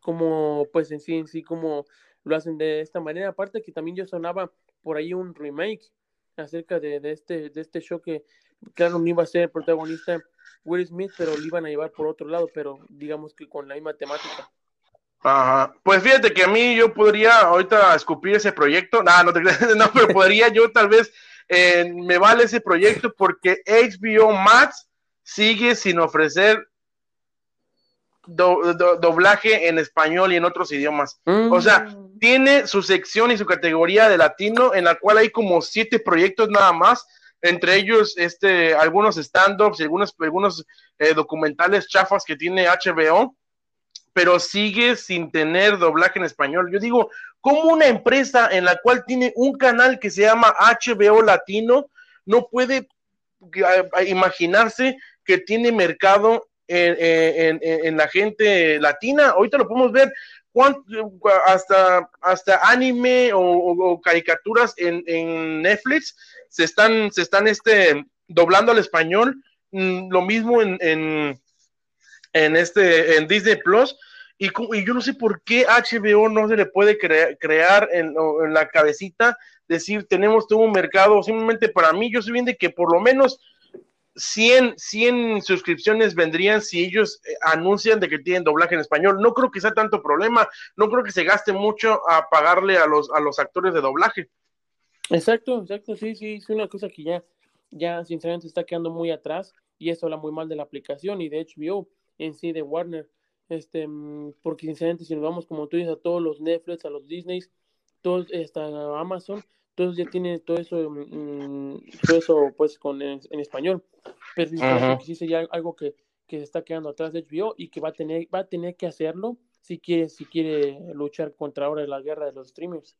cómo pues en sí, en sí, cómo lo hacen de esta manera. Aparte que también yo sonaba por ahí un remake acerca de, de este, de este show que, claro, no iba a ser el protagonista Will Smith, pero lo iban a llevar por otro lado, pero digamos que con la misma temática. Ajá. Pues fíjate que a mí yo podría ahorita escupir ese proyecto. No, no, te, no pero podría yo tal vez eh, me vale ese proyecto porque HBO Max sigue sin ofrecer do, do, doblaje en español y en otros idiomas. Mm. O sea, tiene su sección y su categoría de latino en la cual hay como siete proyectos nada más. Entre ellos, este, algunos stand-ups y algunos, algunos eh, documentales chafas que tiene HBO pero sigue sin tener doblaje en español. Yo digo, ¿cómo una empresa en la cual tiene un canal que se llama HBO Latino no puede imaginarse que tiene mercado en, en, en la gente latina? Ahorita lo podemos ver. Hasta, hasta anime o, caricaturas en, en, Netflix se están, se están este, doblando al español. Mm, lo mismo en, en en este en Disney Plus y, y, yo no sé por qué HBO no se le puede cre crear en, en, la cabecita decir tenemos todo un mercado simplemente para mí yo soy bien de que por lo menos 100, 100 suscripciones vendrían si ellos eh, anuncian de que tienen doblaje en español. No creo que sea tanto problema, no creo que se gaste mucho a pagarle a los, a los actores de doblaje. Exacto, exacto, sí, sí, es una cosa que ya, ya sinceramente está quedando muy atrás y eso habla muy mal de la aplicación y de HBO en sí de Warner. Este, porque sinceramente, si nos vamos, como tú dices, a todos los Netflix, a los Disney, todos, hasta Amazon, todos ya tienen todo eso, mmm, todo eso pues con en, en español. Pero uh -huh. sí sería algo que, que se está quedando atrás de HBO y que va a tener, va a tener que hacerlo si quiere, si quiere luchar contra ahora la guerra de los streamers.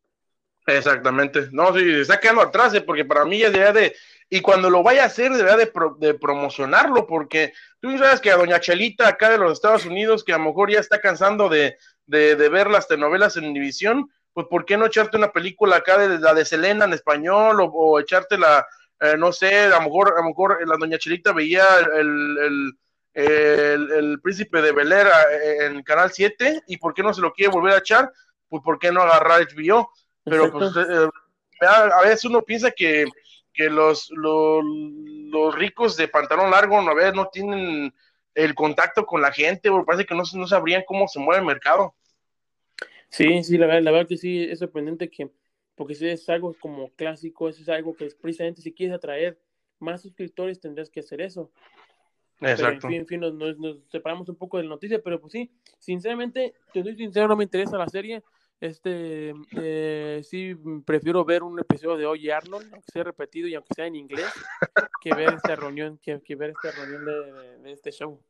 Exactamente. No, sí, se está quedando atrás, ¿eh? porque para mí ya debería de, y cuando lo vaya a hacer, debería de, pro, de, promocionarlo, porque tú sabes que a Doña Chelita acá de los Estados Unidos, que a lo mejor ya está cansando de, de, de ver las telenovelas en División, pues ¿por qué no echarte una película acá de la de Selena en español, o, o echarte la, eh, no sé, a lo mejor, a lo mejor la Doña Chelita veía el, el el, el, príncipe de Bel Air eh, en Canal 7 y por qué no se lo quiere volver a echar, pues por qué no agarrar HBO, pero pues, eh, a veces uno piensa que, que los, los, los, ricos de pantalón largo a veces no tienen el contacto con la gente, o parece que no, no sabrían cómo se mueve el mercado. Sí, sí, la verdad, la verdad que sí, es sorprendente que, porque si es algo como clásico, eso es algo que es precisamente si quieres atraer más suscriptores tendrás que hacer eso. Exacto. Pero, en fin, en fin nos, nos, nos, separamos un poco de la noticia, pero pues sí, sinceramente, te soy sincero, no me interesa la serie. Este, eh, sí, prefiero ver un episodio de Oye Arnold, aunque sea repetido y aunque sea en inglés, que ver esta reunión, que, que ver esta reunión de, de, este show.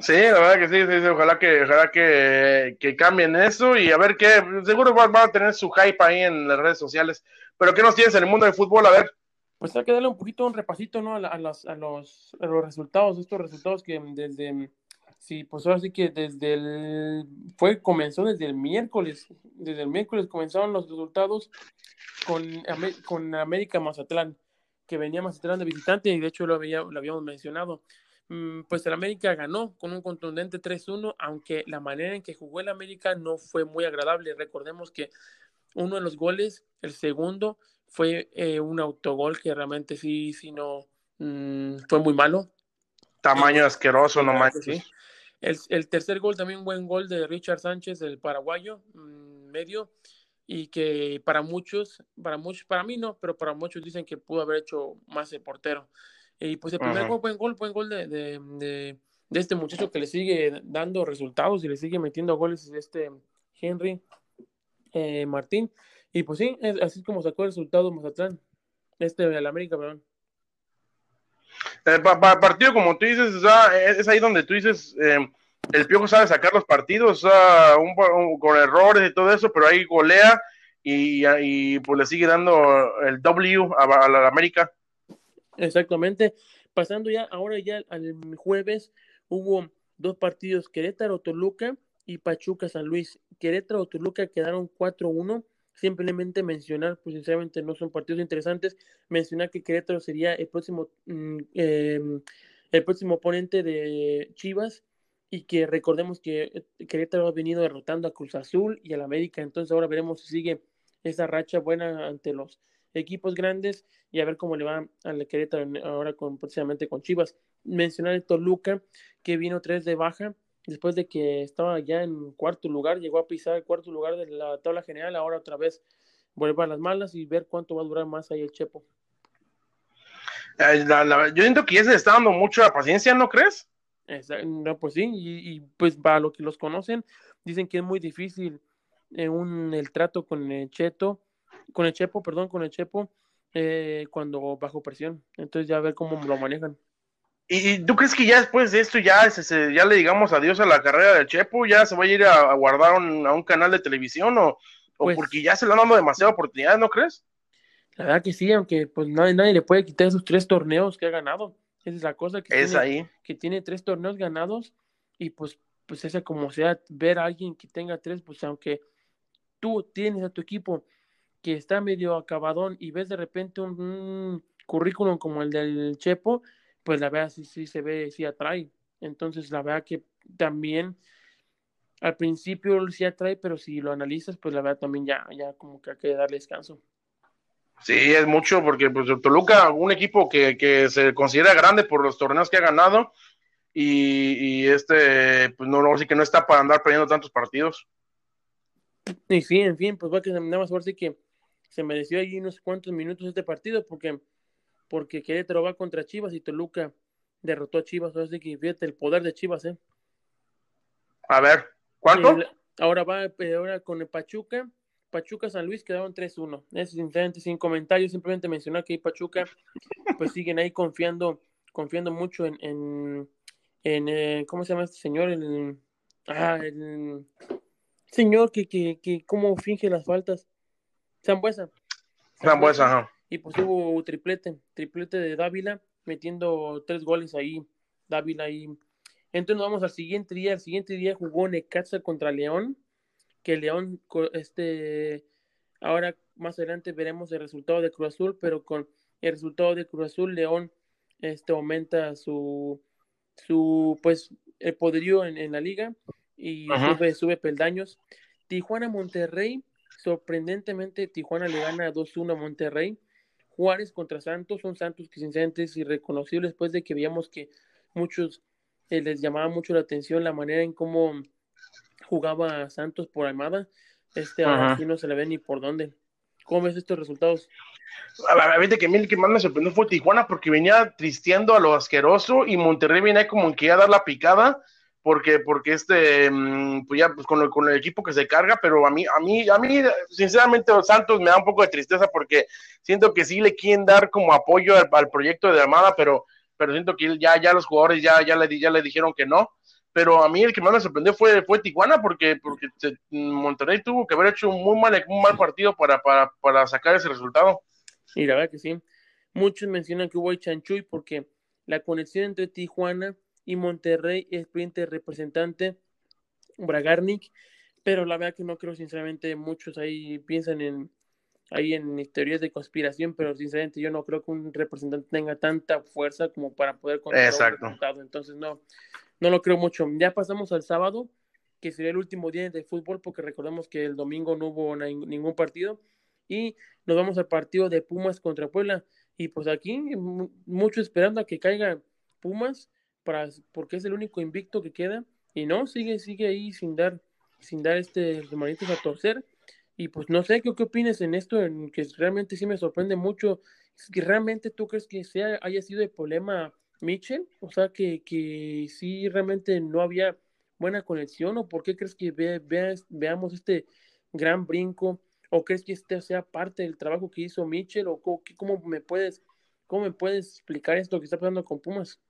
Sí, la verdad que sí, sí, sí ojalá que, ojalá que, que, cambien eso y a ver qué, seguro van, a tener su hype ahí en las redes sociales. Pero ¿qué nos tienes en el mundo del fútbol? A ver. Pues hay que darle un poquito un repasito, ¿no? A, a, los, a, los, a los resultados, estos resultados que desde Sí, pues ahora sí que desde el, fue, comenzó desde el miércoles, desde el miércoles comenzaron los resultados con, con América Mazatlán, que venía Mazatlán de visitante y de hecho lo, había, lo habíamos mencionado. Mm, pues el América ganó con un contundente 3-1, aunque la manera en que jugó el América no fue muy agradable. Recordemos que uno de los goles, el segundo, fue eh, un autogol que realmente sí, sí no, mm, fue muy malo. Tamaño asqueroso, no manches. El, tercer gol también un buen gol de Richard Sánchez, el paraguayo, mm, medio, y que para muchos, para muchos, para mí no, pero para muchos dicen que pudo haber hecho más el portero. Y pues el primer gol, buen gol, buen gol de, de, de, este muchacho que le sigue dando resultados y le sigue metiendo goles, este Henry eh, Martín. Y pues sí, así como sacó el resultado Mazatlán, este el América, perdón. Eh, partido, como tú dices, es ahí donde tú dices, eh, el Piojo sabe sacar los partidos, con errores y todo eso, pero ahí golea y, pues le sigue dando el W a, la América. Exactamente. Pasando ya, ahora ya al jueves, hubo dos partidos, Querétaro-Toluca y Pachuca-San Luis. Querétaro-Toluca quedaron 4-1 simplemente mencionar, pues sinceramente no son partidos interesantes, mencionar que Querétaro sería el próximo, mm, em, el próximo oponente de Chivas y que recordemos que Querétaro ha venido derrotando a Cruz Azul y al América, entonces ahora veremos si sigue esa racha buena ante los equipos grandes y a ver cómo le va al Querétaro ahora con, precisamente con Chivas. Mencionar el Toluca que vino tres de baja, después de que estaba ya en cuarto lugar, llegó a pisar el cuarto lugar de la tabla general, ahora otra vez vuelve a las malas y ver cuánto va a durar más ahí el Chepo. yo siento que ya se le está dando mucha paciencia, ¿no crees? no, pues sí, y, pues para los que los conocen, dicen que es muy difícil eh, un, el trato con el Cheto, con el Chepo, perdón, con el Chepo, eh, cuando bajo presión. Entonces ya a ver cómo lo manejan. ¿Y tú crees que ya después de esto ya, se, ya le digamos adiós a la carrera del Chepo? ¿Ya se va a ir a, guardar a un canal de televisión o, pues porque ya se le han dado demasiada oportunidad, ¿no crees? La verdad que sí, aunque pues nadie, nadie le puede quitar esos tres torneos que ha ganado. Esa es la cosa que, es tiene, ahí. que tiene tres torneos ganados y pues, pues esa como sea, ver a alguien que tenga tres, pues aunque tú tienes a tu equipo que está medio acabadón y ves de repente un currículum como el del Chepo, pues la verdad sí, sí se ve, sí atrae. Entonces la verdad que también al principio sí atrae, pero si lo analizas, pues la verdad también ya, ya como que hay que darle descanso. Sí, es mucho porque pues Toluca, un equipo que, que se considera grande por los torneos que ha ganado y, este, pues no, no, sí que no está para andar perdiendo tantos partidos. Y sí, en fin, pues va que nada más sí que se mereció ahí unos cuantos minutos este partido porque porque Querétaro va contra Chivas y Toluca derrotó a Chivas. Así que fíjate el poder de Chivas, ¿eh? A ver, ¿cuánto? ahora va eh, ahora con el Pachuca. Pachuca San Luis quedaron 3-1. Es sinceramente sin comentarios, simplemente mencionar que Pachuca pues siguen ahí confiando, confiando mucho en, en, en eh, ¿cómo se llama este señor? El, ah, el señor que, que, que cómo finge las faltas. Zambuesa. Zambuesa, ajá y pues hubo triplete, triplete de Dávila, metiendo tres goles ahí, Dávila ahí. Entonces nos vamos al siguiente día, el siguiente día jugó Necaxa contra León, que León, este, ahora más adelante veremos el resultado de Cruz Azul, pero con el resultado de Cruz Azul, León este, aumenta su, su pues, el poderío en, la liga y sube, sube peldaños. Tijuana Monterrey, sorprendentemente Tijuana le gana 2-1 a Monterrey. Juárez contra Santos, son Santos que sinceramente es irreconocible después de que veíamos que muchos eh, les llamaba mucho la atención la manera en cómo jugaba Santos por Armada. Este ahora sí no se le ve ni por dónde. ¿Cómo ves estos resultados? A ver, que a mí el que más me sorprendió fue Tijuana porque venía tristeando a lo asqueroso y Monterrey venía como que iba a dar la picada, porque, porque este, mm, pues ya pues con, el, con el equipo que se carga, pero a mí, a mí, a mí, sinceramente, Santos me da un poco de tristeza porque siento que sí le quieren dar como apoyo al, proyecto de Armada, pero, pero siento que ya, ya los jugadores ya, ya, le, ya le dijeron que no. Pero a mí el que más me sorprendió fue, fue Tijuana, porque, porque Monterrey tuvo que haber hecho un muy mal, un mal partido para, para, para sacar ese resultado. Y la verdad que sí. Muchos mencionan que hubo chanchuy porque la conexión entre Tijuana y Monterrey es cliente representante Bragarnik, pero la verdad que no creo sinceramente muchos ahí piensan en ahí en teorías de conspiración, pero sinceramente yo no creo que un representante tenga tanta fuerza como para poder controlar resultado. Entonces no, no lo creo mucho. Ya pasamos al sábado, que sería el último día de fútbol, porque recordemos que el domingo no hubo ningún partido. Y nos vamos al partido de Pumas contra Puebla. Y pues aquí, mucho esperando a que caiga Pumas, para, porque es el único invicto que queda. Y no, sigue, sigue ahí sin dar, sin dar este manitos a torcer. Y pues no sé, ¿qué, qué opinas en esto? En que realmente sí me sorprende mucho. Que realmente tú crees que sea, haya sido el problema Mitchell? O sea, que, que sí realmente no había buena conexión. ¿O por qué crees que veamos este gran brinco? ¿O crees que este sea parte del trabajo que hizo Mitchell? ¿O cómo, me puedes, cómo me puedes explicar esto que está pasando con Pumas?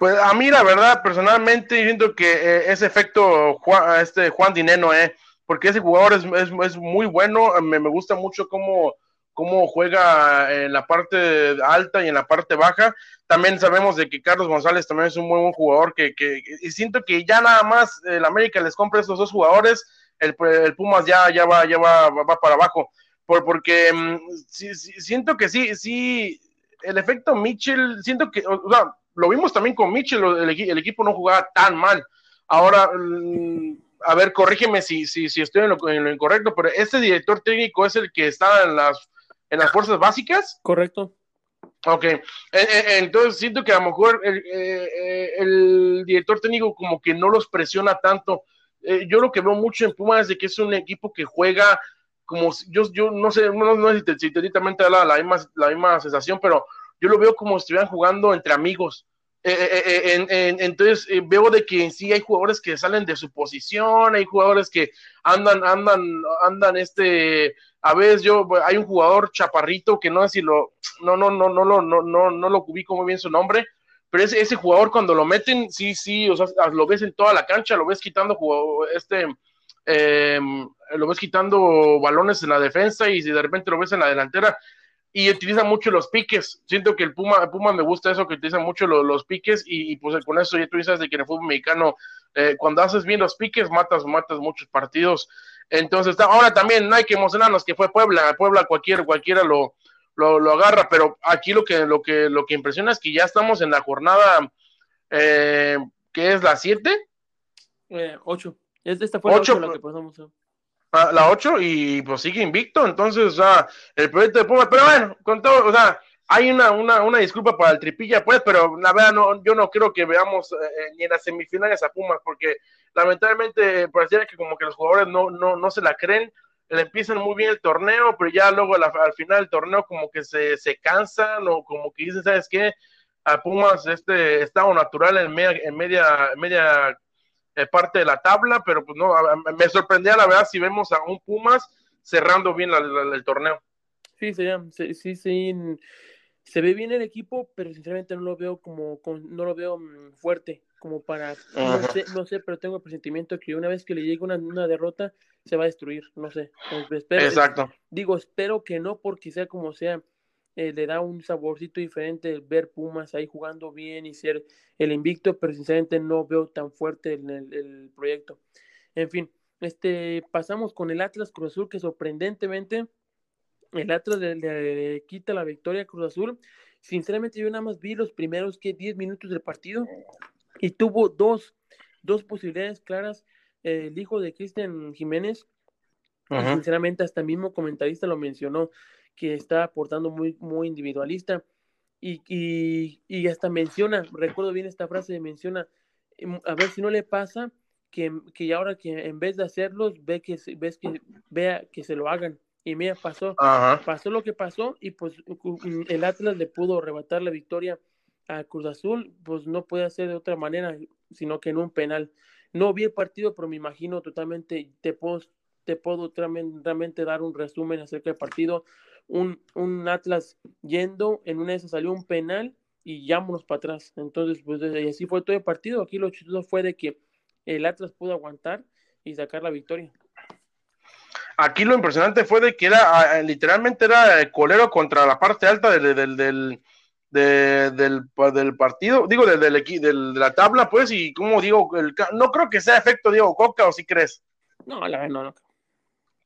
Pues a mí la verdad, personalmente, siento que eh, ese efecto este Juan Dineno, eh, porque ese jugador es, es, muy bueno, me, me, gusta mucho cómo, cómo juega en la parte alta y en la parte baja. También sabemos de que Carlos González también es un muy buen jugador, que, que y siento que ya nada más el América les compra estos dos jugadores el, el Pumas ya, ya, va, ya va, va para abajo. Por, porque mm, siento que sí, sí, el efecto Mitchell, siento que, o sea, lo vimos también con Mitchell, el, equipo no jugaba tan mal. Ahora, mm, a ver, corrígeme si, si, si estoy en lo, incorrecto, pero este director técnico es el que está en las, en las fuerzas básicas. Correcto. Ok, eh, eh, entonces siento que a lo mejor el, eh, el, director técnico como que no los presiona tanto yo lo que veo mucho en Pumas es de que es un equipo que juega como yo, yo no sé, no, no sé si, te, la, la, misma, la misma sensación, pero yo lo veo como si estuvieran jugando entre amigos. Eh, eh, entonces veo de que sí hay jugadores que salen de su posición, hay jugadores que andan, andan, andan, este, a veces yo, hay un jugador chaparrito que no sé lo, no, no, no, no, no, no, no, no lo ubico muy bien su nombre, pero ese, jugador cuando lo meten, sí, sí, o sea, lo ves en toda la cancha, lo ves quitando este, em, lo ves quitando balones en la defensa y de repente lo ves en la delantera y utiliza mucho los piques. Siento que el Puma, Puma me gusta eso, que utiliza mucho los piques y, pues con eso ya tú dices de que en el fútbol mexicano, eh, cuando haces bien los piques, matas, matas muchos partidos. Entonces, ahora también no hay que emocionarnos que fue Puebla, Puebla cualquier, cualquiera lo, lo, agarra, pero aquí lo que, lo, que, lo que impresiona es que ya estamos en la jornada, eh, ¿qué es la 7? 8. Eh, esta fue la 8 la que pasamos. ¿Eh? Ah, la 8 y pues sigue invicto, entonces, o sea, el proyecto de Pumas, pero bueno, con todo, o sea, hay una, una, una disculpa para el tripilla, pues, pero la verdad, no, yo no creo que veamos eh, ni en las semifinales a Pumas, porque lamentablemente pareciera que como que los jugadores no, no, no se la creen, le empiezan muy bien el torneo, pero ya luego al final del torneo como que se, se cansan o como que dicen, ¿sabes qué? A Pumas este estado natural en media, en media, media eh, parte de la tabla, pero pues no, me sorprendía la verdad si vemos a un Pumas cerrando bien el torneo. Sí, sí, sí, sí, se ve bien el equipo, pero sinceramente no lo veo como, no lo veo mm, fuerte como para, no sé, no sé, pero tengo el presentimiento que una vez que le llegue una, una derrota, se va a destruir, no sé. Espero, Exacto. Digo, espero que no, porque sea como sea, eh, le da un saborcito diferente el ver Pumas ahí jugando bien y ser el invicto, pero sinceramente no veo tan fuerte el, el, proyecto. En fin, este, pasamos con el Atlas Cruz Azul, que sorprendentemente el Atlas le, quita la victoria a Cruz Azul. Sinceramente, yo nada más vi los primeros que 10 minutos del partido y tuvo dos, dos posibilidades claras. el hijo de Cristian Jiménez, sinceramente, hasta el mismo comentarista lo mencionó, que está aportando muy, muy individualista. Y, y, y, hasta menciona, recuerdo bien esta frase, menciona, em, a ver si no le pasa que, que ahora que en vez de hacerlos, ve que, ves que, vea que se lo hagan. Y mira, pasó, pasó lo que pasó y pues el Atlas le pudo arrebatar la victoria a Cruz Azul, pues no puede hacer de otra manera. sino que en un penal. No vi el partido, pero me imagino totalmente, te puedo, te puedo realmente dar un resumen acerca del partido. Un, un Atlas yendo, en una de esas salió un penal y llámonos para atrás. Entonces, pues así fue todo el partido. Aquí lo chistoso fue de que el Atlas pudo aguantar y sacar la victoria. Aquí lo impresionante fue de que era literalmente era colero contra la parte alta del, del, del, del, partido, digo, del, del, de la tabla, pues, y como digo, el, no creo que sea efecto Diego Coca, ¿o si crees? No, la verdad, no, no.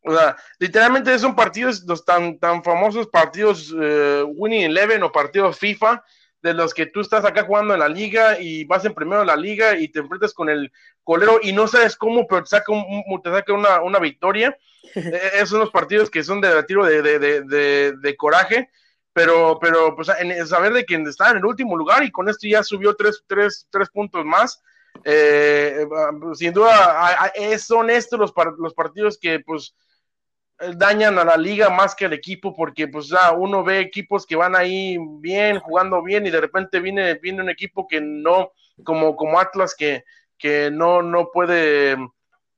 O sea, literalmente son partidos, los tan, tan famosos partidos eh, Winning Eleven o partidos FIFA, de los que tú estás acá jugando en la liga y vas en primero de la liga y te enfrentas con el colero y no sabes cómo, pero te saca, te saca una, una victoria. E, esos son los partidos que son de tiro de, de, de, coraje, pero, pero pues en, saber de quién está en el último lugar y con esto ya subió tres, tres, tres puntos más. Eh, sin duda, son estos los, los partidos que pues dañan a la liga más que al equipo porque pues ya uno ve equipos que van ahí bien, jugando bien y de repente viene, viene un equipo que no, como, como Atlas que, que no, no puede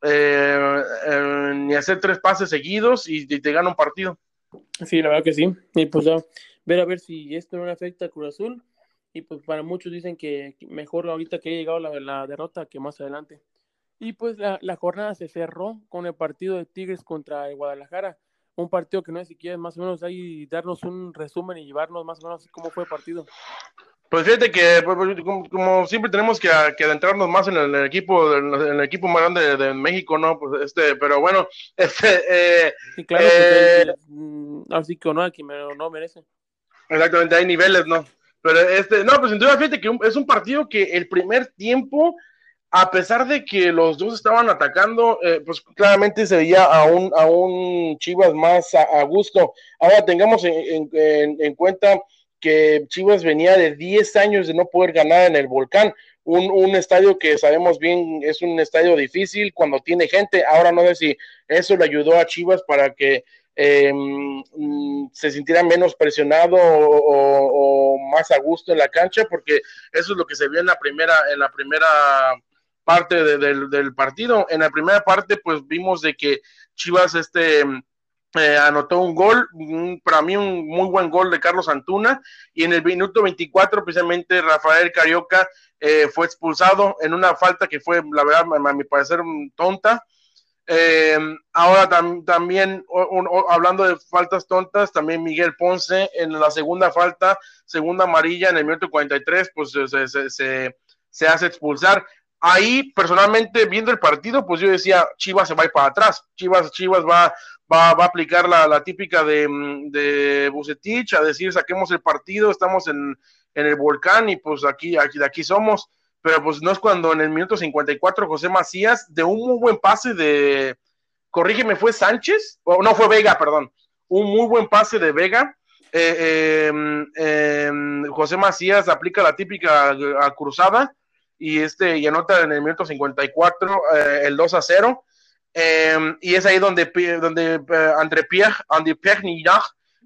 eh, eh, ni hacer tres pases seguidos y, te gana un partido. Sí, la verdad que sí. Y pues ya, ver a ver si esto no afecta a Cruz Azul. Y pues para muchos dicen que mejor ahorita que haya llegado la, la derrota que más adelante. Y pues la, la, jornada se cerró con el partido de Tigres contra el Guadalajara. Un partido que no es siquiera más o menos ahí darnos un resumen y llevarnos más o menos cómo fue el partido. Pues fíjate que pues, pues, como, siempre tenemos que, adentrarnos más en el, equipo, en el equipo más grande de, México, ¿no? Pues este, pero bueno, este eh, sí, claro, eh, mm, así que no, que no merece. Exactamente, hay niveles, ¿no? Pero este, no, pues entonces fíjate que es un partido que el primer tiempo a pesar de que los dos estaban atacando, eh, pues claramente se veía a un, a un Chivas más a, gusto. Ahora tengamos en, cuenta que Chivas venía de 10 años de no poder ganar en el volcán, un, estadio que sabemos bien es un estadio difícil cuando tiene gente. Ahora no sé si eso le ayudó a Chivas para que em, se sintiera menos presionado o, o, más a gusto en la cancha, porque eso es lo que se vio en la primera, en la primera parte del partido. En la primera parte, pues vimos de que Chivas este, eh, anotó un gol, para mí un muy buen gol de Carlos Antuna, y en el minuto 24, precisamente Rafael Carioca eh, fue expulsado en una falta que fue, la verdad, a mi parecer, tonta. Eh, ahora también, hablando de faltas tontas, también Miguel Ponce en la segunda falta, segunda amarilla en el minuto 43, pues se, se, se hace expulsar ahí personalmente viendo el partido, pues yo decía, Chivas se va a ir para atrás, Chivas, Chivas va, va, va a aplicar la, típica de, de Bucetich, a decir, saquemos el partido, estamos en, en, el volcán y pues aquí, aquí, de aquí somos, pero pues no es cuando en el minuto 54 José Macías, de un muy buen pase de, corrígeme, ¿fue Sánchez? O no, fue Vega, perdón, un muy buen pase de Vega. Eh, em, em, José Macías aplica la típica cruzada, y, este, y anota en el minuto 54 eh, el 2 a 0. Em, y es ahí donde, donde eh, André Pierre, André Pierre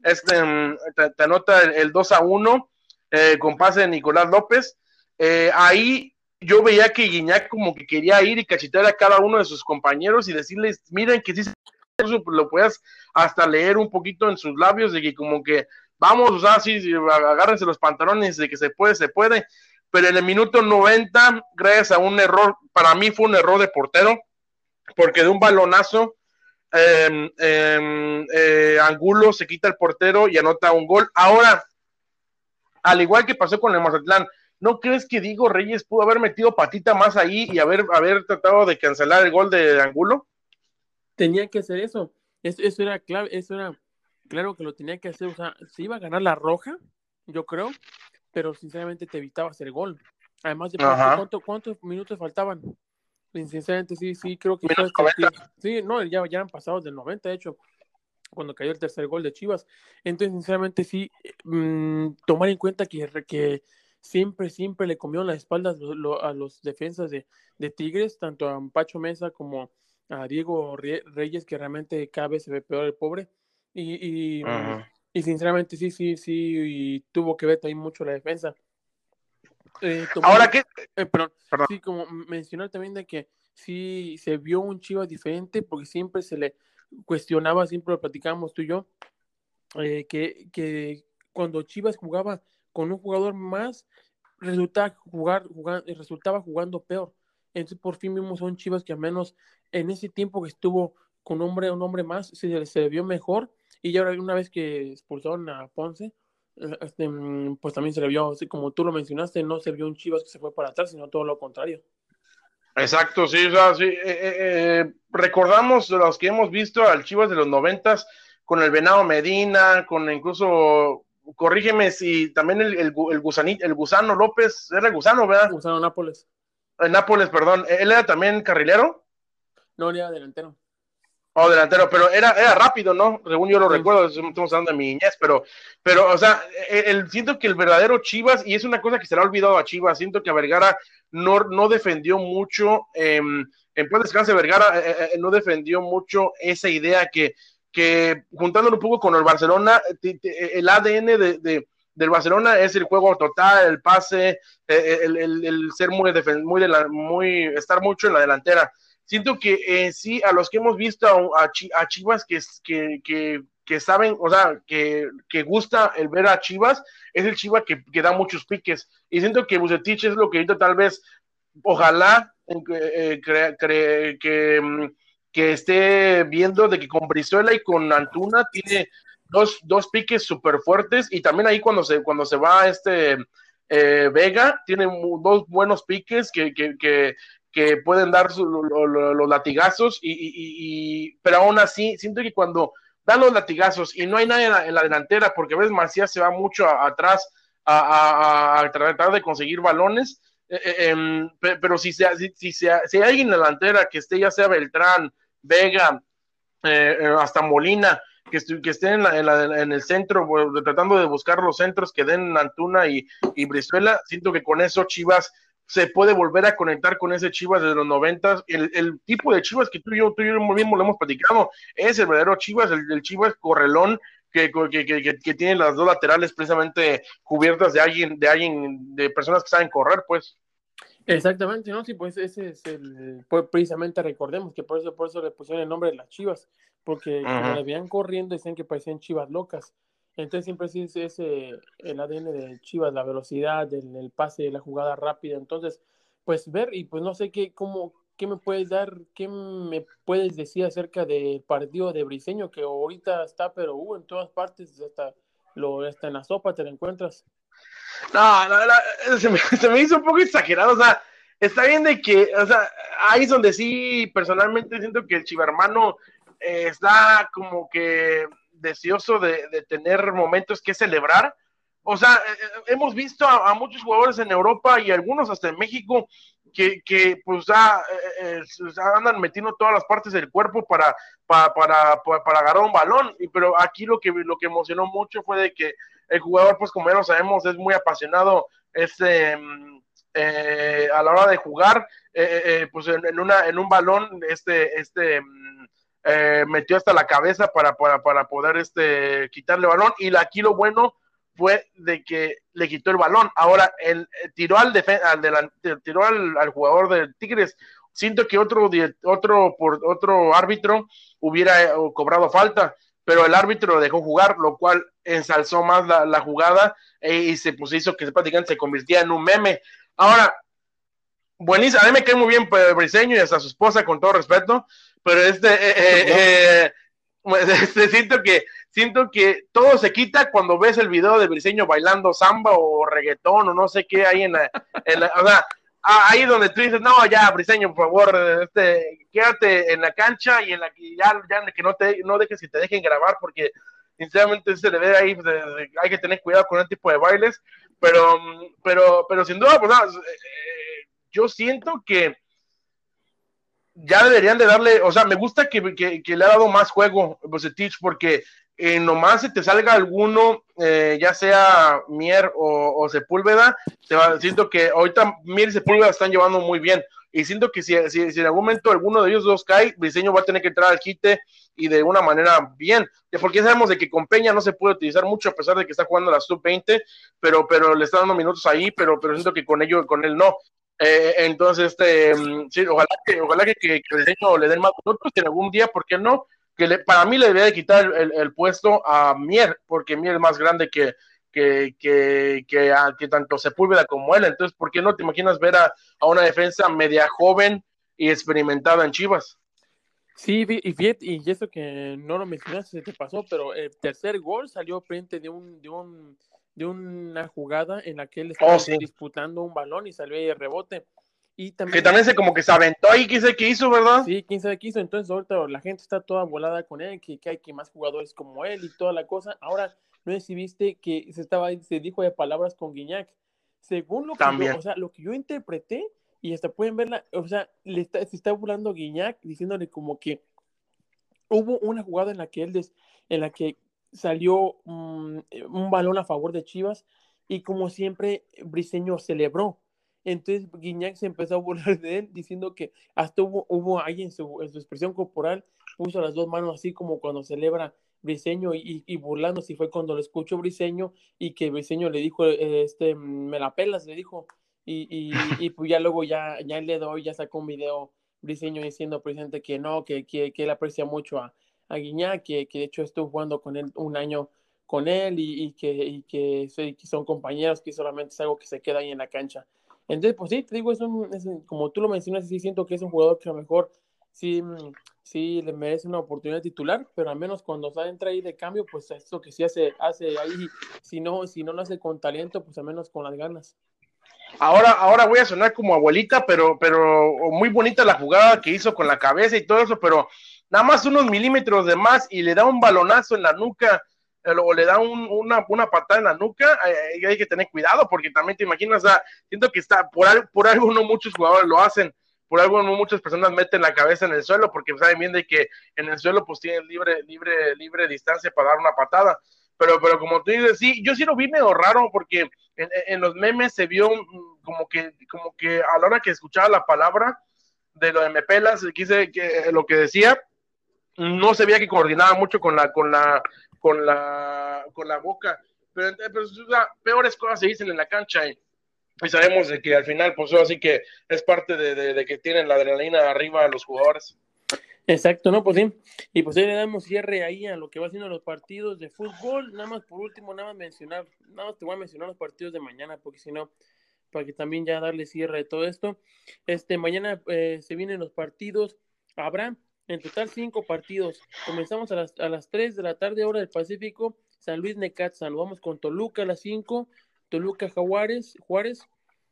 este, em, te, anota el, 2 a 1 eh, con pase de Nicolás López. ahí yo veía que Guiñac como que quería ir y cachetear a cada uno de sus compañeros y decirles, miren que si lo puedas hasta leer un poquito en sus labios de que como que vamos, o sea, sí, agárrense los pantalones de que se puede, se puede pero en el minuto 90, gracias a un error, para mí fue un error de portero, porque de un balonazo, em, em, eh, Angulo se quita el portero y anota un gol. Ahora, al igual que pasó con el Mazatlán, ¿no crees que Diego Reyes pudo haber metido patita más ahí y haber, haber tratado de cancelar el gol de Angulo? Tenía que hacer eso. Eso, eso era clave, eso era claro que lo tenía que hacer. O sea, se iba a ganar la roja, yo creo, pero sinceramente te evitaba hacer gol. Además de ¿cuántos minutos faltaban. Sinceramente, sí, sí, creo que sí, no, ya, ya han pasado del 90, de hecho, cuando cayó el tercer gol de Chivas. Entonces, sinceramente, sí, mm, tomar en cuenta que, que siempre, siempre le comieron las espaldas a los defensas de, de, Tigres, tanto a Pacho Mesa como a Diego Reyes, que realmente cada vez se ve peor el pobre. Y, y, y sinceramente sí, sí, sí, y tuvo que ver también mucho la defensa. Eh, Ahora que... Eh, perdón, sí, como mencionar también de que sí se vio un Chivas diferente porque siempre se le cuestionaba, siempre lo platicábamos tú y yo, eh, que, que cuando Chivas jugaba con un jugador más, resultaba, jugar, jugar, resultaba jugando peor. Entonces por fin vimos a un Chivas que al menos en ese tiempo que estuvo con un hombre, un hombre más, se, se vio mejor. Y ahora una vez que expulsaron a Ponce, eh, este, mm, pues también se le vio, así como tú lo mencionaste, no se vio un Chivas que se fue para atrás, sino todo lo contrario. Exacto, sí, o sea, sí. Eh, eh, recordamos los que hemos visto al Chivas de los noventas con el Venado Medina, con incluso, corrígeme si también el, el, el, gusanito, el Gusano López, era el Gusano, ¿verdad? Gusano Nápoles. Nápoles, perdón. ¿Él era también carrilero? No, era delantero. Oh, delantero, pero era, era rápido, ¿no? Según yo lo recuerdo, estamos hablando de mi niñez, pero, pero, o sea, el, siento que el verdadero Chivas, y es una cosa que se le ha olvidado a Chivas, siento que a Vergara no, no defendió mucho, eh, en pues descanse Vergara, eh, eh, no defendió mucho esa idea que, que juntándolo un poco con el Barcelona, el ADN de, de del Barcelona es el juego total, el pase, el, el, el ser muy, muy, de la, muy, estar mucho en la delantera siento que eh, sí, a los que hemos visto a, a, Chivas que, que, que, saben, o sea, que, que, gusta el ver a Chivas, es el Chivas que, que da muchos piques. Y siento que Bucetich es lo que tal vez, ojalá, eh, que, mm, que esté viendo de que con Brizuela y con Antuna tiene dos, dos piques súper fuertes y también ahí cuando se, cuando se va este eh, Vega, tiene dos buenos piques que, que, que, que pueden dar los latigazos, y, pero aún así, siento que cuando dan los latigazos y no hay nadie en la, delantera, porque a veces Macías se va mucho atrás a, tratar de conseguir balones, eh, eh, em, pero si, sea, si, si, hay alguien en la delantera que esté, ya sea Beltrán, Vega, eh, hasta Molina, que, que estén en, en, el centro, tratando de buscar los centros que den Antuna y, y Brizuela, siento que con eso Chivas se puede volver a conectar con ese Chivas de los noventas. El, el, tipo de Chivas que tú y yo, tú y yo mismo lo hemos platicado, es el verdadero Chivas, el, Chivas correlón que, que, que, que, tiene las dos laterales precisamente cubiertas de alguien, de alguien, de personas que saben correr, pues. Exactamente, ¿no? Sí, pues ese es el, pues precisamente recordemos que por eso, por eso le pusieron el nombre de las Chivas, porque cuando le veían corriendo decían que parecían Chivas locas. Entonces siempre sí es ese, el ADN de Chivas, la velocidad, el, el, pase, la jugada rápida. Entonces, pues ver y pues no sé qué, cómo, qué me puedes dar, qué me puedes decir acerca del partido de Briseño, que ahorita está, pero uh, en todas partes, hasta, lo, hasta en la sopa te lo encuentras. No, no, no se, me, se, me, hizo un poco exagerado, o sea, está bien de que, o sea, ahí es donde sí, personalmente siento que el chivarmano eh, está como que deseoso de, de, tener momentos que celebrar. O sea, eh, eh, hemos visto a, muchos jugadores en Europa y algunos hasta en México que, que pues ya eh, andan metiendo todas las partes del cuerpo para, para, para, para, agarrar un balón. Pero aquí lo que, lo que emocionó mucho fue de que el jugador, pues como ya lo sabemos, es muy apasionado este, eh, a la hora de jugar, eh, pues en, en, una, en un balón, este, este eh, metió hasta la cabeza para, para, para poder este, quitarle balón. Y aquí lo bueno fue de que le quitó el balón. Ahora, el, eh, tiró al, al, tiró al, al, jugador de Tigres. Siento que otro, otro, por, otro árbitro hubiera eh, cobrado falta, pero el árbitro lo dejó jugar, lo cual ensalzó más la, la jugada e, y se pues, hizo que prácticamente se convirtiera en un meme. Ahora, buenísimo, a mí me cae muy bien pues, Briseño y hasta su esposa, con todo respeto, pero este, eh, eh, eh, este, siento que siento que todo se quita cuando ves el video de Briseño bailando samba o reggaetón o no sé qué hay en la, en la o sea, ahí donde tú dices, no, ya, Briseño, por favor, este, quédate en la cancha y en la que ya, ya que no te, no dejes que te dejen grabar porque sinceramente se le ve ahí, pues, hay que tener cuidado con ese tipo de bailes, pero, pero, pero sin duda, pues, eh, yo siento que ya deberían de darle, o sea, me gusta que, que, que le ha dado más juego Bucetich porque eh, nomás si te salga alguno, eh, ya sea Mier o, Sepúlveda, te va, siento que ahorita Mier y Sepúlveda están llevando muy bien. y siento que si, si, en algún momento alguno de ellos dos cae, Briseño va a tener que entrar al quite y de una manera bien, porque sabemos de que con Peña no se puede utilizar mucho a pesar de que está jugando la sub-20, pero, pero le está dando minutos ahí, pero, pero siento que con ello, con él no. Eh, entonces, este, mm, sí, ojalá que, ojalá que, que, Briseño le den más minutos, que algún día, ¿por qué no? Que le, para mí le debería de quitar el, el, puesto a Mier, porque Mier es más grande que, que, que, que, a, que tanto Sepúlveda como él. Entonces, ¿por qué no te imaginas ver a, a una defensa media joven y experimentada en Chivas? Sí, y fíjate, y eso que no lo mencionaste, se te pasó, pero el tercer gol salió frente de un, de un de una jugada en la que él estaba oh, disputando un balón y salió ahí el rebote. Y también, que también se como que se aventó ahí, quién sabe qué hizo, ¿verdad? Sí, quién sabe qué hizo. Entonces ahorita la gente está toda volada con él, que, que hay que más jugadores como él y toda la cosa. Ahora, no sé si viste que se estaba se dijo de palabras con Guiñac. Según lo que, yo, o sea, lo que yo interpreté, y hasta pueden verla, o sea, le está, se está burlando Guiñac diciéndole como que hubo una jugada en la que él des, en la que salió mm, un balón a favor de Chivas y como siempre Briseño celebró. Entonces Guiñac se empezó a burlar de él diciendo que hasta hubo, hubo ahí en su, en su expresión corporal, puso las dos manos así como cuando celebra Briseño y, y, burlándose, y fue cuando lo escuchó Briseño y que Briseño le dijo, eh, este, me la pelas, le dijo, y, y, y pues ya luego ya, ya le doy, ya sacó un video Briseño diciendo presente que no, que, que, que él aprecia mucho a, a Guiñac, que, que, de hecho estuvo jugando con él un año con él y, que, y que, son compañeros, que solamente es algo que se queda ahí en la cancha. Entonces, pues sí, te digo, es, un, es como tú lo mencionas, sí siento que es un jugador que a lo mejor sí, sí le merece una oportunidad titular, pero al menos cuando entra ahí de cambio, pues esto que sí hace, hace ahí, si no, si no lo hace con talento, pues al menos con las ganas. Ahora, ahora voy a sonar como abuelita, pero, pero muy bonita la jugada que hizo con la cabeza y todo eso, pero nada más unos milímetros de más y le da un balonazo en la nuca eh, o le da una, una patada en la nuca, eh, hay que tener cuidado porque también te imaginas, siento que está, por, por algo no muchos jugadores lo hacen, por algo no muchas personas meten la cabeza en el suelo porque saben bien de que en el suelo pues tienen libre, libre, libre distancia para dar una patada. Pero, pero como tú dices, sí, yo sí lo vi medio raro porque en, los memes se vio como que, como que a la hora que escuchaba la palabra de lo de Mepelas, quise que lo que decía, no se veía que coordinaba mucho con la, con la, con la, con la boca. Pero, pero peores cosas se dicen en la cancha y sabemos de que al final, pues así que es parte de, que tienen la adrenalina arriba a los jugadores. Exacto, ¿no? Pues sí. Y pues ahí le damos cierre ahí a lo que va haciendo los partidos de fútbol. Nada más por último, nada más mencionar, nada más te voy a mencionar los partidos de mañana, porque si no, para que también ya darle cierre de todo esto. Este, mañana eh, se vienen los partidos. Habrá en total cinco partidos. Comenzamos a las, a las 3 de la tarde, hora del Pacífico. San Luis Necaxa. Nos vamos con Toluca a las 5. Toluca Juárez, Juárez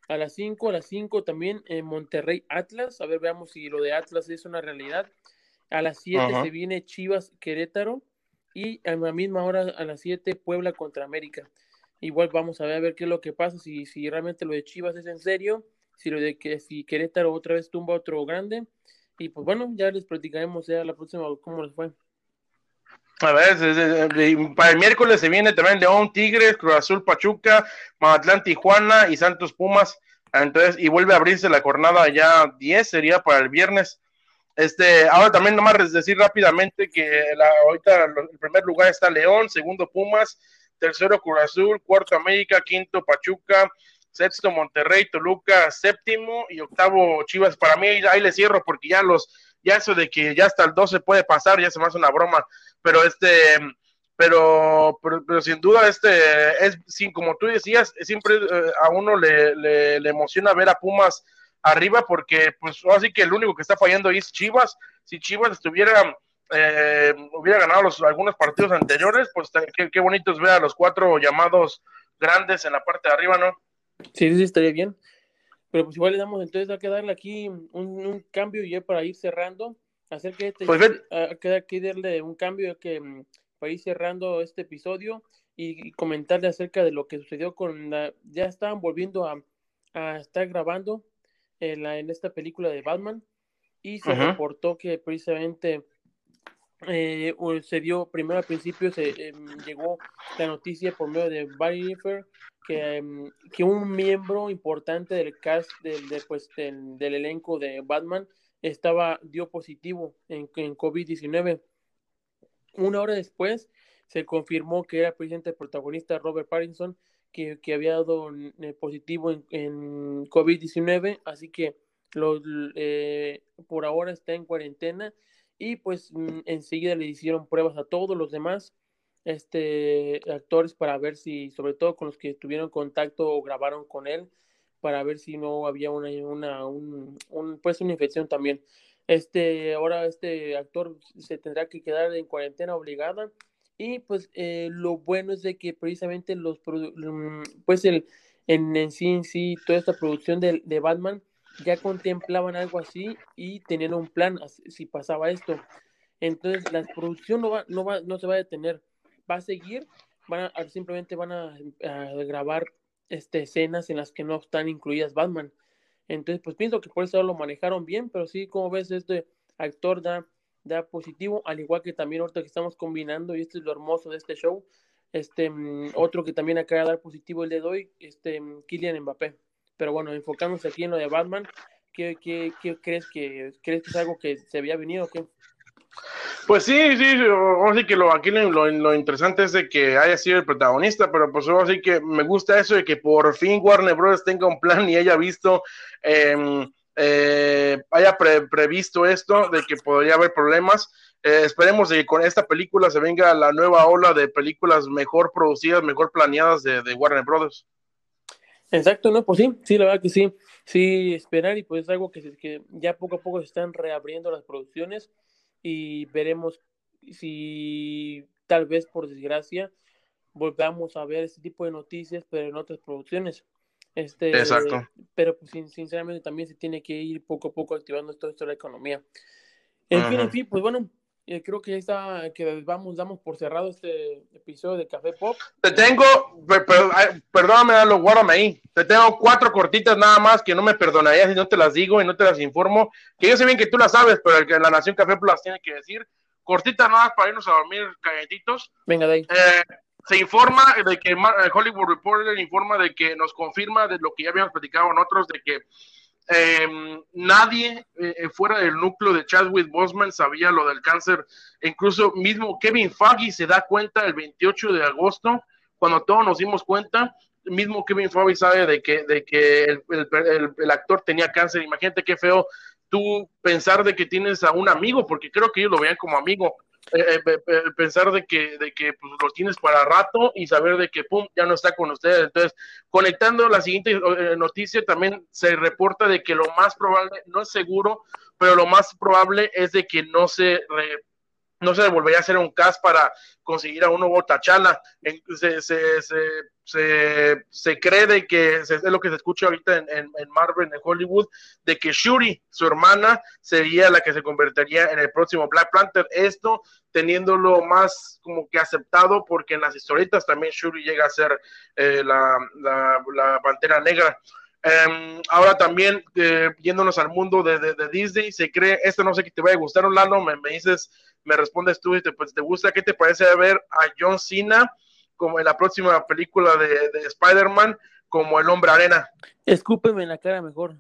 a las 5, a las 5 también en Monterrey Atlas, a ver, veamos si lo de Atlas es una realidad. A las 7 se viene Chivas Querétaro y a la misma hora a las 7 Puebla contra América. Igual vamos a ver, a ver qué es lo que pasa, si, si realmente lo de Chivas es en serio, si lo de que si Querétaro otra vez tumba otro grande. Y pues bueno, ya les platicaremos ya la próxima cómo les fue. A ver, para el miércoles se viene también León, Tigres, Cruz Azul, Pachuca, Mazatlán, Tijuana y Santos Pumas. Entonces, y vuelve a abrirse la jornada ya 10, sería para el viernes. Este, ahora también nomás decir rápidamente que la, ahorita el primer lugar está León, segundo Pumas, tercero Cruz Azul, cuarto América, quinto Pachuca, sexto Monterrey, Toluca, séptimo y octavo Chivas. Para mí ahí le cierro porque ya los ya eso de que ya hasta el 12 puede pasar, ya se me hace una broma, pero este, pero, pero, sin duda este es, sin, como tú decías, siempre eh, a uno le, le, emociona ver a Pumas arriba porque pues así que el único que está fallando es Chivas, si Chivas estuviera eh, hubiera ganado los, algunos partidos anteriores, pues qué, qué bonito es ver a los cuatro llamados grandes en la parte de arriba, ¿no? Sí, sí, estaría bien. Pero pues igual le damos, entonces hay que darle aquí un, cambio y ya para ir cerrando, hacer que este, pues que darle un cambio que mm, para ir cerrando este episodio y, comentarle acerca de lo que sucedió con la, ya estaban volviendo a, estar grabando en, la, en esta película de Batman y se reportó que precisamente eh, se dio, primero al principio se em, llegó la noticia por medio de Barry que, em, que un miembro importante del cast del, de, pues, del, elenco de Batman estaba, dio positivo en, en COVID-19. Una hora después se confirmó que era presidente protagonista Robert Pattinson, que, que había dado eh, positivo en, en COVID-19, así que lo, eh, por ahora está en cuarentena y pues mm, enseguida le hicieron pruebas a todos los demás este, actores para ver si, sobre todo con los que tuvieron contacto o grabaron con él, para ver si no había una, una un, pues una infección también. Este, ahora este actor se tendrá que quedar en cuarentena obligada y pues eh, lo bueno es de que precisamente los, mm, pues el, en, en sí, en sí, toda esta producción de, de Batman ya contemplaban algo así y tenían un plan si pasaba esto. Entonces la producción no va, no va, no se va a detener, va a seguir, van a, simplemente van a, grabar este, escenas en las que no están incluidas Batman. Entonces, pues pienso que por eso lo manejaron bien, pero sí, como ves, este actor da, da positivo, al igual que también ahorita que estamos combinando, y esto es lo hermoso de este show, este mm, otro que también acaba de dar positivo el de hoy, este mm, Kylian Mbappé. Pero bueno, enfocándose aquí en lo de Batman, ¿qué, qué, qué crees que crees que es algo que se había venido o qué? Pues sí, sí, así que lo, aquí lo, lo, interesante es de que haya sido el protagonista, pero pues así que me gusta eso de que por fin Warner Bros. tenga un plan y haya visto, em, eh, haya previsto esto, de que podría haber problemas. Eh, esperemos que con esta película se venga la nueva ola de películas mejor producidas, mejor planeadas de, de Warner Bros. Exacto, ¿no? Pues sí, sí, la verdad que sí, sí, esperar y pues es algo que, que ya poco a poco se están reabriendo las producciones y veremos si tal vez por desgracia volvamos a ver ese tipo de noticias, pero en otras producciones. Este, Exacto. Pero pues sinceramente también se tiene que ir poco a poco activando todo esto de la economía. En fin, en fin, pues bueno, eh, creo que ya está, que vamos, damos por cerrado este episodio de Café Pop. Te tengo, perdóname, lo guárdame ahí. Te tengo cuatro cortitas nada más que no me perdonarías si no te las digo y no te las informo. Que yo sé bien que tú las sabes, pero el que la Nación Café las tiene que decir. Cortitas nada más para irnos a dormir calletitos. Venga, de ahí. Eh, se informa de que Hollywood Reporter informa de que nos confirma de lo que ya habíamos platicado nosotros, de que Em, nadie eh, eh, fuera del núcleo de Chadwick Boseman sabía lo del cáncer. Incluso mismo Kevin Feige se da cuenta el 28 de agosto, cuando todos nos dimos cuenta. Mismo Kevin Feige sabe de que, de que el, actor tenía cáncer. Imagínate qué feo tú pensar de que tienes a un amigo, porque creo que ellos lo veían como amigo, eh, eh, eh, pensar de que, de que pues, lo tienes para rato y saber de que pum, ya no está con ustedes. Entonces, conectando la siguiente noticia, también se reporta de que lo más probable, no es seguro, pero lo más probable es de que no se no se volvería a hacer un cast para conseguir a uno Tachala. Se, se, se, se, cree de que es lo que se escucha ahorita en, en, Marvel, en Hollywood, de que Shuri, su hermana, sería la que se convertiría en el próximo Black Panther. Esto teniéndolo más como que aceptado, porque en las historietas también Shuri llega a ser eh, la, la, pantera negra. Em, ahora también, eh, yéndonos al mundo de, de, Disney, se cree, esto no sé qué te vaya a gustar, Lalo, me, me dices me respondes tú y te, pues, te gusta, ¿qué te parece ver a John Cena como en la próxima película de, de Spider-Man como el hombre arena? Escúpeme en la cara mejor.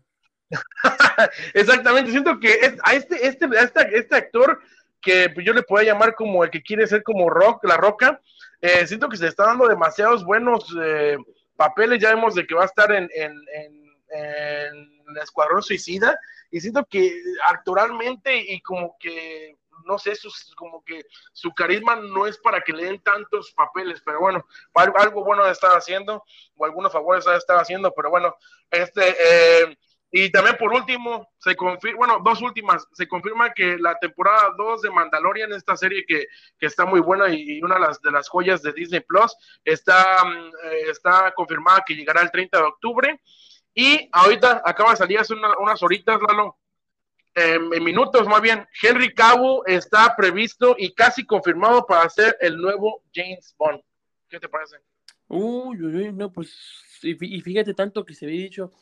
Exactamente, siento que a este, este, este, este actor que yo le puedo llamar como el que quiere ser como Rock, la Roca, eh, siento que se le está dando demasiados buenos eh, papeles, ya vemos de que va a estar en, en, en, en Escuadrón Suicida, y siento que actualmente y como que no sé, es como que su carisma no es para que le den tantos papeles, pero bueno, algo bueno de estar haciendo, o algunos favores estar haciendo, pero bueno, este, eh, y también por último, se confirma, bueno, dos últimas, se confirma que la temporada 2 de Mandalorian, esta serie que, está muy buena y, una de las, de las joyas de Disney Plus, está, mm, eh, está confirmada que llegará el 30 de octubre. Y ahorita acaba de salir hace unas horitas, Lalo, en minutos más bien, Henry Cavill está previsto y casi confirmado para ser el nuevo James Bond. ¿Qué te parece? Uy, uy, no, pues, y fíjate tanto que se había dicho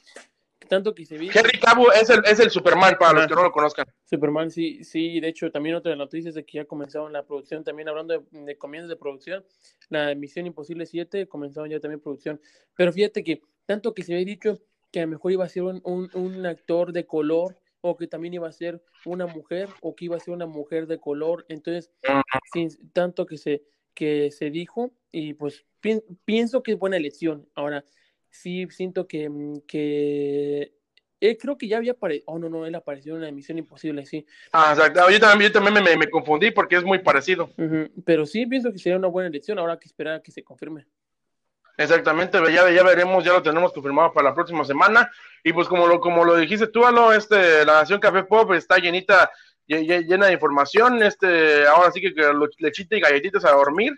tanto que se ve. Henry Cavill es el, es el Superman, para los que no lo conozcan. Superman, sí, sí, de hecho, también otra noticia es de que ya comenzaron la producción, también hablando de, de comienzos de producción, la Misión Imposible 7 comenzaron ya también producción. Pero fíjate que tanto que se había dicho que a lo mejor iba a ser un, un, un actor de color o que también iba a ser una mujer o que iba a ser una mujer de color. Entonces, sin, tanto que se, que se dijo y pues pi pienso que es buena elección. Ahora, sí siento que, mm, que él creo que ya había aparecido, oh no, no, él apareció en la emisión imposible, sí. Ah, exacto, yo también, yo también me, me, confundí porque es muy parecido. Uh -huh. Pero sí pienso que sería una buena elección, ahora que esperar a que se confirme. Exactamente, ya, ya veremos, ya lo tenemos confirmado para la próxima semana. Y pues como lo, como lo dijiste tú, Alo, este, la Nación Café Pop está llenita, llena de información, este, ahora sí que, que lechita y galletitas a dormir.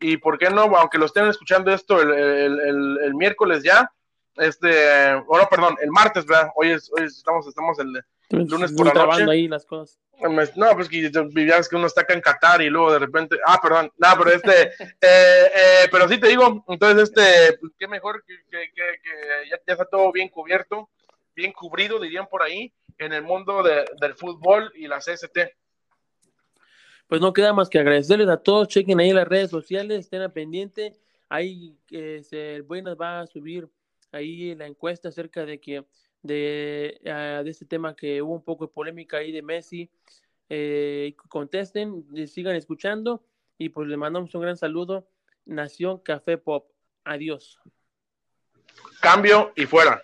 Y por qué no, aunque lo estén escuchando esto el, el, el, el miércoles ya, este, o no, perdón, el martes, ¿verdad? Hoy, es, hoy estamos, estamos el, el lunes por la noche. ahí las cosas. No, pues que vivías que uno está acá en Qatar y luego de repente, ah, perdón, no, pero este, eh, eh, pero sí te digo, entonces este, pues, qué mejor que, que, que, que ya, ya, está todo bien cubierto, bien cubrido, dirían por ahí, en el mundo de, del fútbol y la CST. Pues no queda más que agradecerles a todos, chequen ahí las redes sociales, estén al pendiente, ahí eh, se, Buenas va a subir ahí la encuesta acerca de que de, uh, de este tema que hubo un poco de polémica ahí de Messi. Eh, contesten, sigan escuchando y pues le mandamos un gran saludo. Nación Café Pop. Adiós. Cambio y fuera.